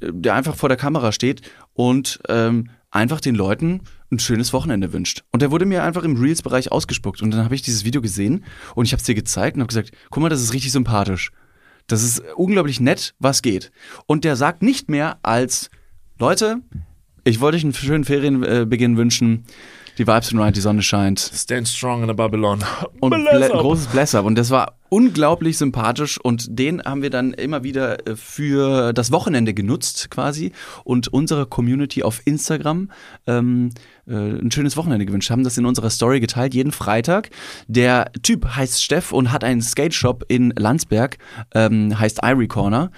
der einfach vor der Kamera steht und ähm, einfach den Leuten ein schönes Wochenende wünscht. Und der wurde mir einfach im Reels-Bereich ausgespuckt. Und dann habe ich dieses Video gesehen und ich habe es dir gezeigt und habe gesagt, guck mal, das ist richtig sympathisch. Das ist unglaublich nett, was geht. Und der sagt nicht mehr als, Leute, ich wollte euch einen schönen Ferienbeginn wünschen. Die Vibes sind right, die Sonne scheint. Stand strong in the Babylon. Und Bless ble up. großes Bless-Up. Und das war unglaublich sympathisch. Und den haben wir dann immer wieder äh, für das Wochenende genutzt, quasi. Und unserer Community auf Instagram ähm, äh, ein schönes Wochenende gewünscht. Haben das in unserer Story geteilt, jeden Freitag. Der Typ heißt Steff und hat einen Skate-Shop in Landsberg, ähm, heißt Irie Corner.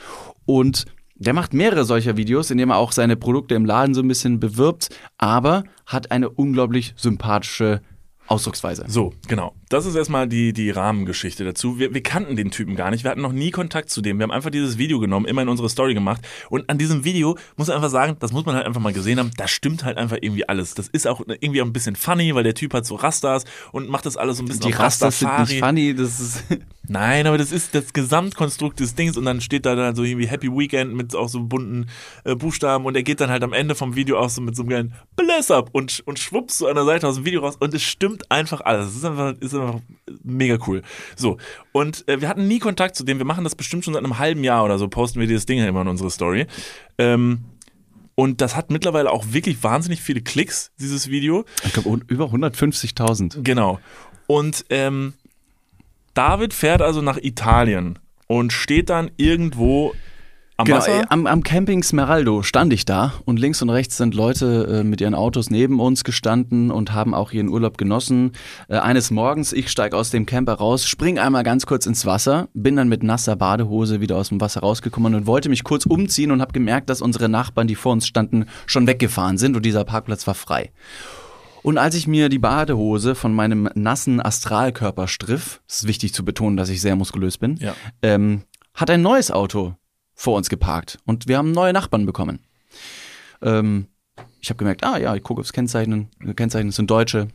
Und der macht mehrere solcher Videos, in denen er auch seine Produkte im Laden so ein bisschen bewirbt, aber hat eine unglaublich sympathische Ausdrucksweise. So, genau. Das ist erstmal die, die Rahmengeschichte dazu. Wir, wir kannten den Typen gar nicht. Wir hatten noch nie Kontakt zu dem. Wir haben einfach dieses Video genommen, immer in unsere Story gemacht. Und an diesem Video muss man einfach sagen, das muss man halt einfach mal gesehen haben, da stimmt halt einfach irgendwie alles. Das ist auch irgendwie auch ein bisschen funny, weil der Typ hat so Rastas und macht das alles so ein bisschen Die Rastas sind nicht funny, das ist. [laughs] Nein, aber das ist das Gesamtkonstrukt des Dings und dann steht da dann so irgendwie Happy Weekend mit auch so bunten äh, Buchstaben und er geht dann halt am Ende vom Video auch so mit so einem kleinen Bless up und, und schwupps so an der Seite aus dem Video raus und es stimmt einfach alles. Es ist einfach, ist einfach mega cool. So, und äh, wir hatten nie Kontakt zu dem. Wir machen das bestimmt schon seit einem halben Jahr oder so, posten wir dieses Ding ja immer in unsere Story. Ähm, und das hat mittlerweile auch wirklich wahnsinnig viele Klicks, dieses Video. Ich glaube, über 150.000. Genau. Und ähm, David fährt also nach Italien und steht dann irgendwo am Genau, am, am Camping Smeraldo stand ich da und links und rechts sind Leute äh, mit ihren Autos neben uns gestanden und haben auch ihren Urlaub genossen. Äh, eines Morgens, ich steige aus dem Camper raus, spring einmal ganz kurz ins Wasser, bin dann mit nasser Badehose wieder aus dem Wasser rausgekommen und wollte mich kurz umziehen und habe gemerkt, dass unsere Nachbarn, die vor uns standen, schon weggefahren sind und dieser Parkplatz war frei. Und als ich mir die Badehose von meinem nassen Astralkörper striff, ist wichtig zu betonen, dass ich sehr muskulös bin, Ja. ähm, hat ein neues Auto vor uns geparkt und wir haben neue Nachbarn bekommen. Ähm, ich habe gemerkt, ah ja, ich gucke aufs Kennzeichen, Kennzeichen sind Deutsche.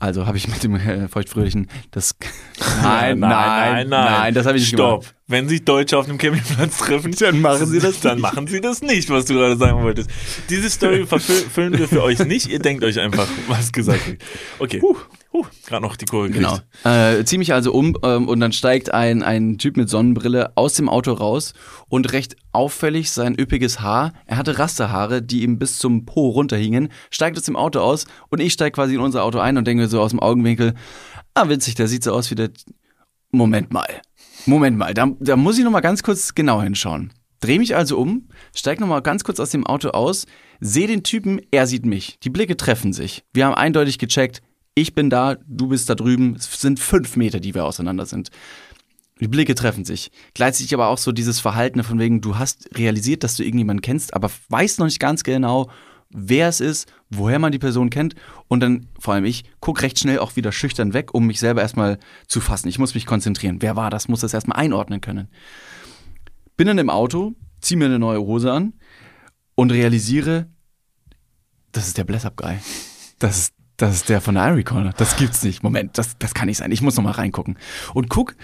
Also habe ich mit dem äh, feuchtfröhlichen das [laughs] nein, nein, nein, das habe ich nicht Stopp. gemacht. Wenn sich Deutsche auf dem Campingplatz treffen, [laughs] Dann machen sie das Dann machen sie das nicht, was du gerade sagen wolltest. Diese Story [laughs] verfüllen wir für euch nicht. Ihr denkt euch einfach, was gesagt wird. Okay. Huh, huh, gerade noch die Kurve gekriegt. Genau. Äh, zieh mich also um ähm, und dann steigt ein, ein Typ mit Sonnenbrille aus dem Auto raus und recht auffällig sein üppiges Haar. Er hatte Rasterhaare, die ihm bis zum Po runterhingen, steigt aus dem Auto aus und ich steige quasi in unser Auto ein und denke mir so aus dem Augenwinkel, ah witzig, der sieht so aus wie der... Moment mal, Moment mal, da, da muss ich noch mal ganz kurz genau hinschauen. Dreh mich also um, steig noch mal ganz kurz aus dem Auto aus, sehe den Typen, er sieht mich. Die Blicke treffen sich. Wir haben eindeutig gecheckt, ich bin da, du bist da drüben. Es sind fünf Meter, die wir auseinander sind. Die Blicke treffen sich. Gleichzeitig aber auch so dieses Verhalten von wegen, du hast realisiert, dass du irgendjemanden kennst, aber weißt noch nicht ganz genau, wer es ist, woher man die Person kennt. Und dann, vor allem ich, guck recht schnell auch wieder schüchtern weg, um mich selber erstmal zu fassen. Ich muss mich konzentrieren. Wer war das? Muss das erstmal einordnen können. Bin dann im Auto, zieh mir eine neue Hose an und realisiere, das ist der Bless-Up-Guy. Das ist, das ist der von der Irie Corner. Das gibt's nicht. Moment, das, das kann nicht sein. Ich muss noch mal reingucken. Und guck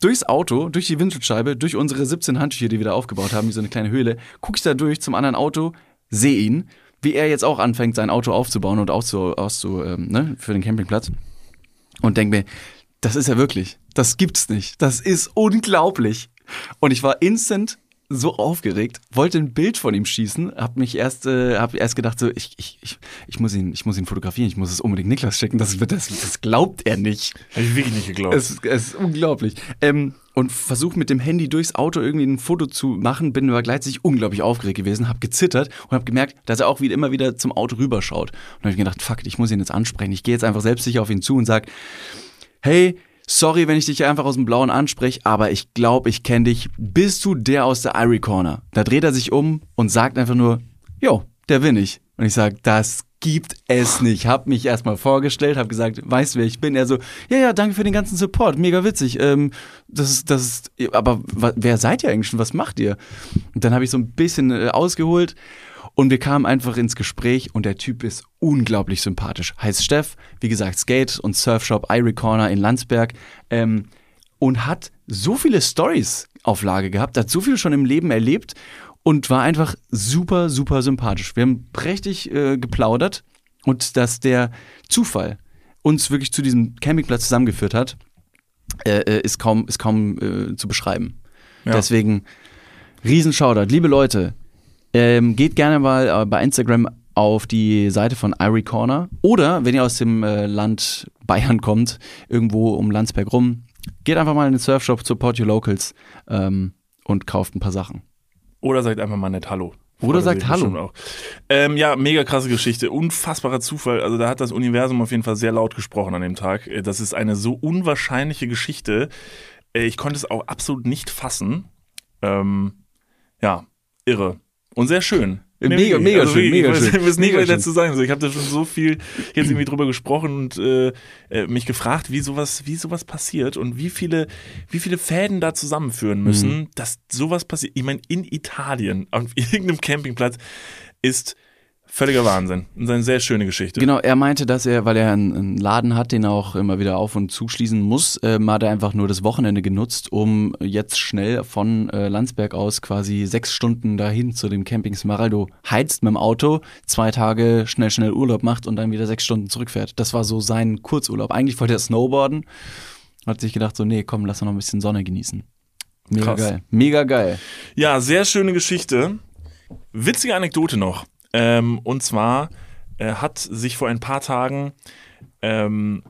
durchs Auto, durch die Windschutzscheibe, durch unsere 17 Handtücher, die wir da aufgebaut haben, wie so eine kleine Höhle, guck ich da durch zum anderen Auto, sehe ihn, wie er jetzt auch anfängt, sein Auto aufzubauen und auszu, auszu ähm, ne, für den Campingplatz. Und denk mir, das ist er wirklich. Das gibt's nicht. Das ist unglaublich. Und ich war instant so aufgeregt, wollte ein Bild von ihm schießen, hab mich erst, äh, hab erst gedacht so, ich, ich, ich, ich muss ihn, ich muss ihn fotografieren, ich muss es unbedingt Niklas schicken, das wird, das, das glaubt er nicht. Habe ich wirklich nicht geglaubt. Es, es ist unglaublich. Ähm, und versuche mit dem Handy durchs Auto irgendwie ein Foto zu machen, bin aber gleichzeitig unglaublich aufgeregt gewesen, habe gezittert und habe gemerkt, dass er auch wieder immer wieder zum Auto rüberschaut. Und habe ich gedacht, fuck, ich muss ihn jetzt ansprechen. Ich gehe jetzt einfach selbstsicher auf ihn zu und sag, hey, sorry, wenn ich dich einfach aus dem Blauen anspreche, aber ich glaube, ich kenne dich. Bist du der aus der Irie Corner? Da dreht er sich um und sagt einfach nur, jo, der bin ich. Und ich sage, das gibt es nicht. Hab mich erstmal vorgestellt, hab gesagt, weißt wer ich bin? Er so, ja, ja, danke für den ganzen Support, mega witzig. Ähm, das ist, das ist, aber wer seid ihr eigentlich und was macht ihr? Und dann habe ich so ein bisschen äh, ausgeholt und wir kamen einfach ins Gespräch und der Typ ist unglaublich sympathisch. Heißt Steff, wie gesagt, Skate und Surfshop Irie Corner in Landsberg ähm, und hat so viele Stories auf Lage gehabt, hat so viel schon im Leben erlebt und war einfach super, super sympathisch. Wir haben prächtig äh, geplaudert und dass der Zufall uns wirklich zu diesem Campingplatz zusammengeführt hat, äh, äh, ist kaum, ist kaum äh, zu beschreiben. Ja. Deswegen riesen Shoutout. Liebe Leute, ähm, geht gerne mal äh, bei Instagram auf die Seite von Irie Corner oder wenn ihr aus dem äh, Land Bayern kommt, irgendwo um Landsberg rum, geht einfach mal in den Surfshop, support your locals ähm, und kauft ein paar Sachen. Oder sagt einfach mal nett Hallo. Oder er sagt Hallo. Ähm, ja, mega krasse Geschichte. Unfassbarer Zufall. Also da hat das Universum auf jeden Fall sehr laut gesprochen an dem Tag. Äh, Das ist eine so unwahrscheinliche Geschichte. Äh, Ich konnte es auch absolut nicht fassen. Ähm, ja, irre. Und sehr schön. Mega, mega schön, wirklich, mega ich schön, Ich weiß nicht mega mehr schön. dazu sagen. Also ich habe da schon so viel jetzt irgendwie drüber gesprochen und äh, äh, mich gefragt, wie sowas, wie sowas passiert und wie viele, wie viele Fäden da zusammenführen müssen, Mhm. dass sowas passiert. Ich meine, in Italien, auf [laughs] irgendeinem Campingplatz, ist völliger Wahnsinn. Und eine sehr schöne Geschichte. Genau, er meinte, dass er, weil er einen, einen Laden hat, den er auch immer wieder auf- und zuschließen muss, ähm, hat er einfach nur das Wochenende genutzt, um jetzt schnell von äh, Landsberg aus quasi sechs Stunden dahin zu dem Camping Smaraldo heizt mit dem Auto, zwei Tage schnell, schnell Urlaub macht und dann wieder sechs Stunden zurückfährt. Das war so sein Kurzurlaub. Eigentlich wollte er snowboarden, hat sich gedacht so, nee, komm, lass doch noch ein bisschen Sonne genießen. Mega Krass. geil. Mega geil. Ja, sehr schöne Geschichte. Witzige Anekdote noch. Ähm, und zwar äh, hat sich vor ein paar Tagen ähm,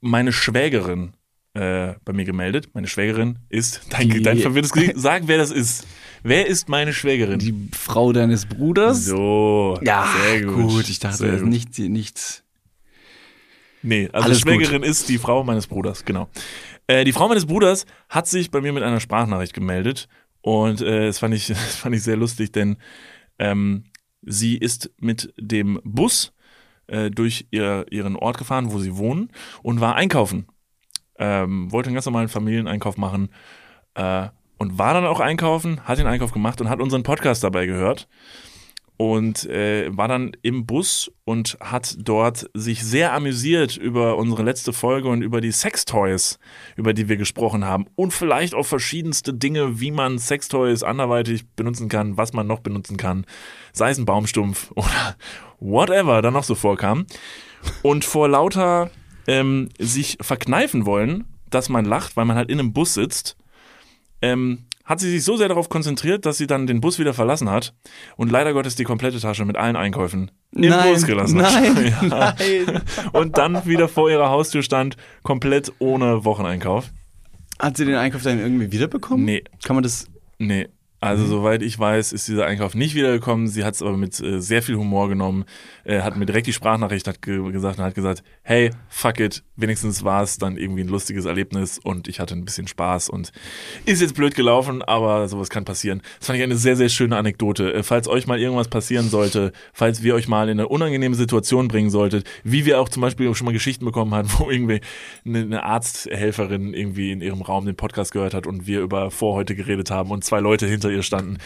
meine Schwägerin äh, bei mir gemeldet. Meine Schwägerin ist, dein, Die- dein verwirrtes Gesicht, sag, wer das ist. Wer ist meine Schwägerin? Die Frau deines Bruders? so, Ja, sehr gut. Ich dachte, das ist gut. nicht, nicht Nee, also Alles Schwägerin ist die Frau meines Bruders, genau. Äh, die Frau meines Bruders hat sich bei mir mit einer Sprachnachricht gemeldet und äh, das, fand ich, [laughs] das fand ich sehr lustig, denn ähm, sie ist mit dem Bus äh, durch ihr, ihren Ort gefahren, wo sie wohnen und war einkaufen. Ähm, wollte einen ganz normalen Familieneinkauf machen äh, und war dann auch einkaufen, hat den Einkauf gemacht und hat unseren Podcast dabei gehört und äh, war dann im Bus und hat dort sich sehr amüsiert über unsere letzte Folge und über die Sextoys, über die wir gesprochen haben und vielleicht auch verschiedenste Dinge, wie man Sextoys anderweitig benutzen kann, was man noch benutzen kann, sei es ein Baumstumpf [laughs] oder whatever da noch so vorkam. Und vor lauter ähm, sich verkneifen wollen, dass man lacht, weil man halt in einem Bus sitzt, ähm, hat sie sich so sehr darauf konzentriert, dass sie dann den Bus wieder verlassen hat und leider Gottes die komplette Tasche mit allen Einkäufen im Nein, Bus gelassen hat. nein, [laughs] ja. nein. Und dann wieder vor ihrer Haustür stand, komplett ohne Wocheneinkauf. Hat sie den Einkauf dann irgendwie wiederbekommen? Nee. Kann man das. Nee. Also soweit ich weiß, ist dieser Einkauf nicht wiedergekommen. Sie hat es aber mit äh, sehr viel Humor genommen, äh, hat mir direkt die Sprachnachricht hat ge gesagt und hat gesagt, hey, fuck it, wenigstens war es dann irgendwie ein lustiges Erlebnis und ich hatte ein bisschen Spaß und ist jetzt blöd gelaufen, aber sowas kann passieren. Das fand ich eine sehr, sehr schöne Anekdote. Äh, falls euch mal irgendwas passieren sollte, falls wir euch mal in eine unangenehme Situation bringen solltet, wie wir auch zum Beispiel auch schon mal Geschichten bekommen haben, [laughs] wo irgendwie eine, eine Arzthelferin irgendwie in ihrem Raum den Podcast gehört hat und wir über Vorhäute geredet haben und zwei Leute hinter ihr standen,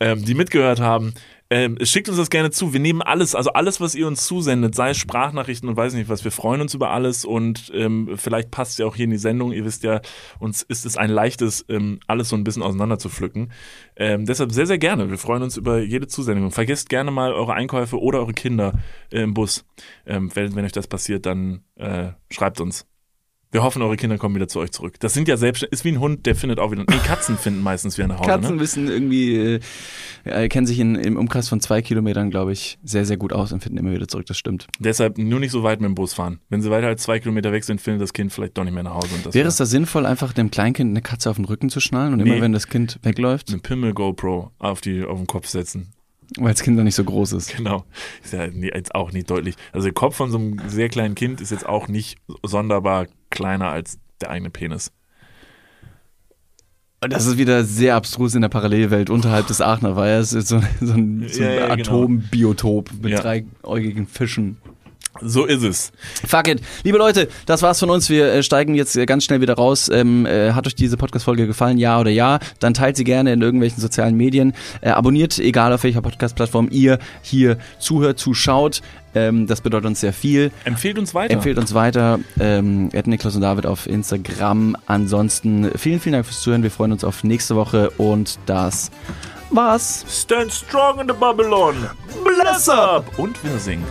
ähm, die mitgehört haben. Ähm, schickt uns das gerne zu. Wir nehmen alles, also alles, was ihr uns zusendet, sei es Sprachnachrichten und weiß nicht was. Wir freuen uns über alles und ähm, vielleicht passt ja auch hier in die Sendung. Ihr wisst ja, uns ist es ein leichtes, ähm, alles so ein bisschen auseinander zu pflücken. Ähm, deshalb sehr, sehr gerne. Wir freuen uns über jede Zusendung. Vergesst gerne mal eure Einkäufe oder eure Kinder äh, im Bus. Ähm, wenn, wenn euch das passiert, dann äh, schreibt uns. Wir hoffen, eure Kinder kommen wieder zu euch zurück. Das sind ja selbst, ist wie ein Hund, der findet auch wieder. Nee, Katzen finden meistens wieder nach Hause. Katzen ne? wissen irgendwie, äh, äh, kennen sich in, im Umkreis von zwei Kilometern, glaube ich, sehr, sehr gut aus und finden immer wieder zurück. Das stimmt. Deshalb nur nicht so weit mit dem Bus fahren. Wenn sie weiter als zwei Kilometer weg sind, findet das Kind vielleicht doch nicht mehr nach Hause. Und das Wäre es da sinnvoll, einfach dem Kleinkind eine Katze auf den Rücken zu schnallen und Nee. immer wenn das Kind wegläuft, eine Pimmel GoPro auf, die, auf den Kopf setzen. Weil das Kind noch nicht so groß ist? Genau. Ist ja jetzt auch nicht deutlich. Also der Kopf von so einem sehr kleinen Kind ist jetzt auch nicht sonderbar kleiner als der eigene Penis. Und das ist wieder sehr abstrus in der Parallelwelt unterhalb des Aachener Weihers. ist So, so ein, so Ja, ein ja, genau. Atombiotop mit Ja. dreiäugigen Fischen. So ist es. Fuck it. Liebe Leute, das war's von uns. Wir äh, steigen jetzt äh, ganz schnell wieder raus. Ähm, äh, hat euch diese Podcast-Folge gefallen, ja oder ja? Dann teilt sie gerne in irgendwelchen sozialen Medien. Äh, abonniert, egal auf welcher Podcast-Plattform ihr hier zuhört, zuschaut. Ähm, das bedeutet uns sehr viel. Empfehlt uns weiter. Empfehlt uns weiter. Ähm, Ed Niklas und David auf Instagram. Ansonsten vielen, vielen Dank fürs Zuhören. Wir freuen uns auf nächste Woche und das war's. Stand strong in the Babylon. Bless up. Und wir singen.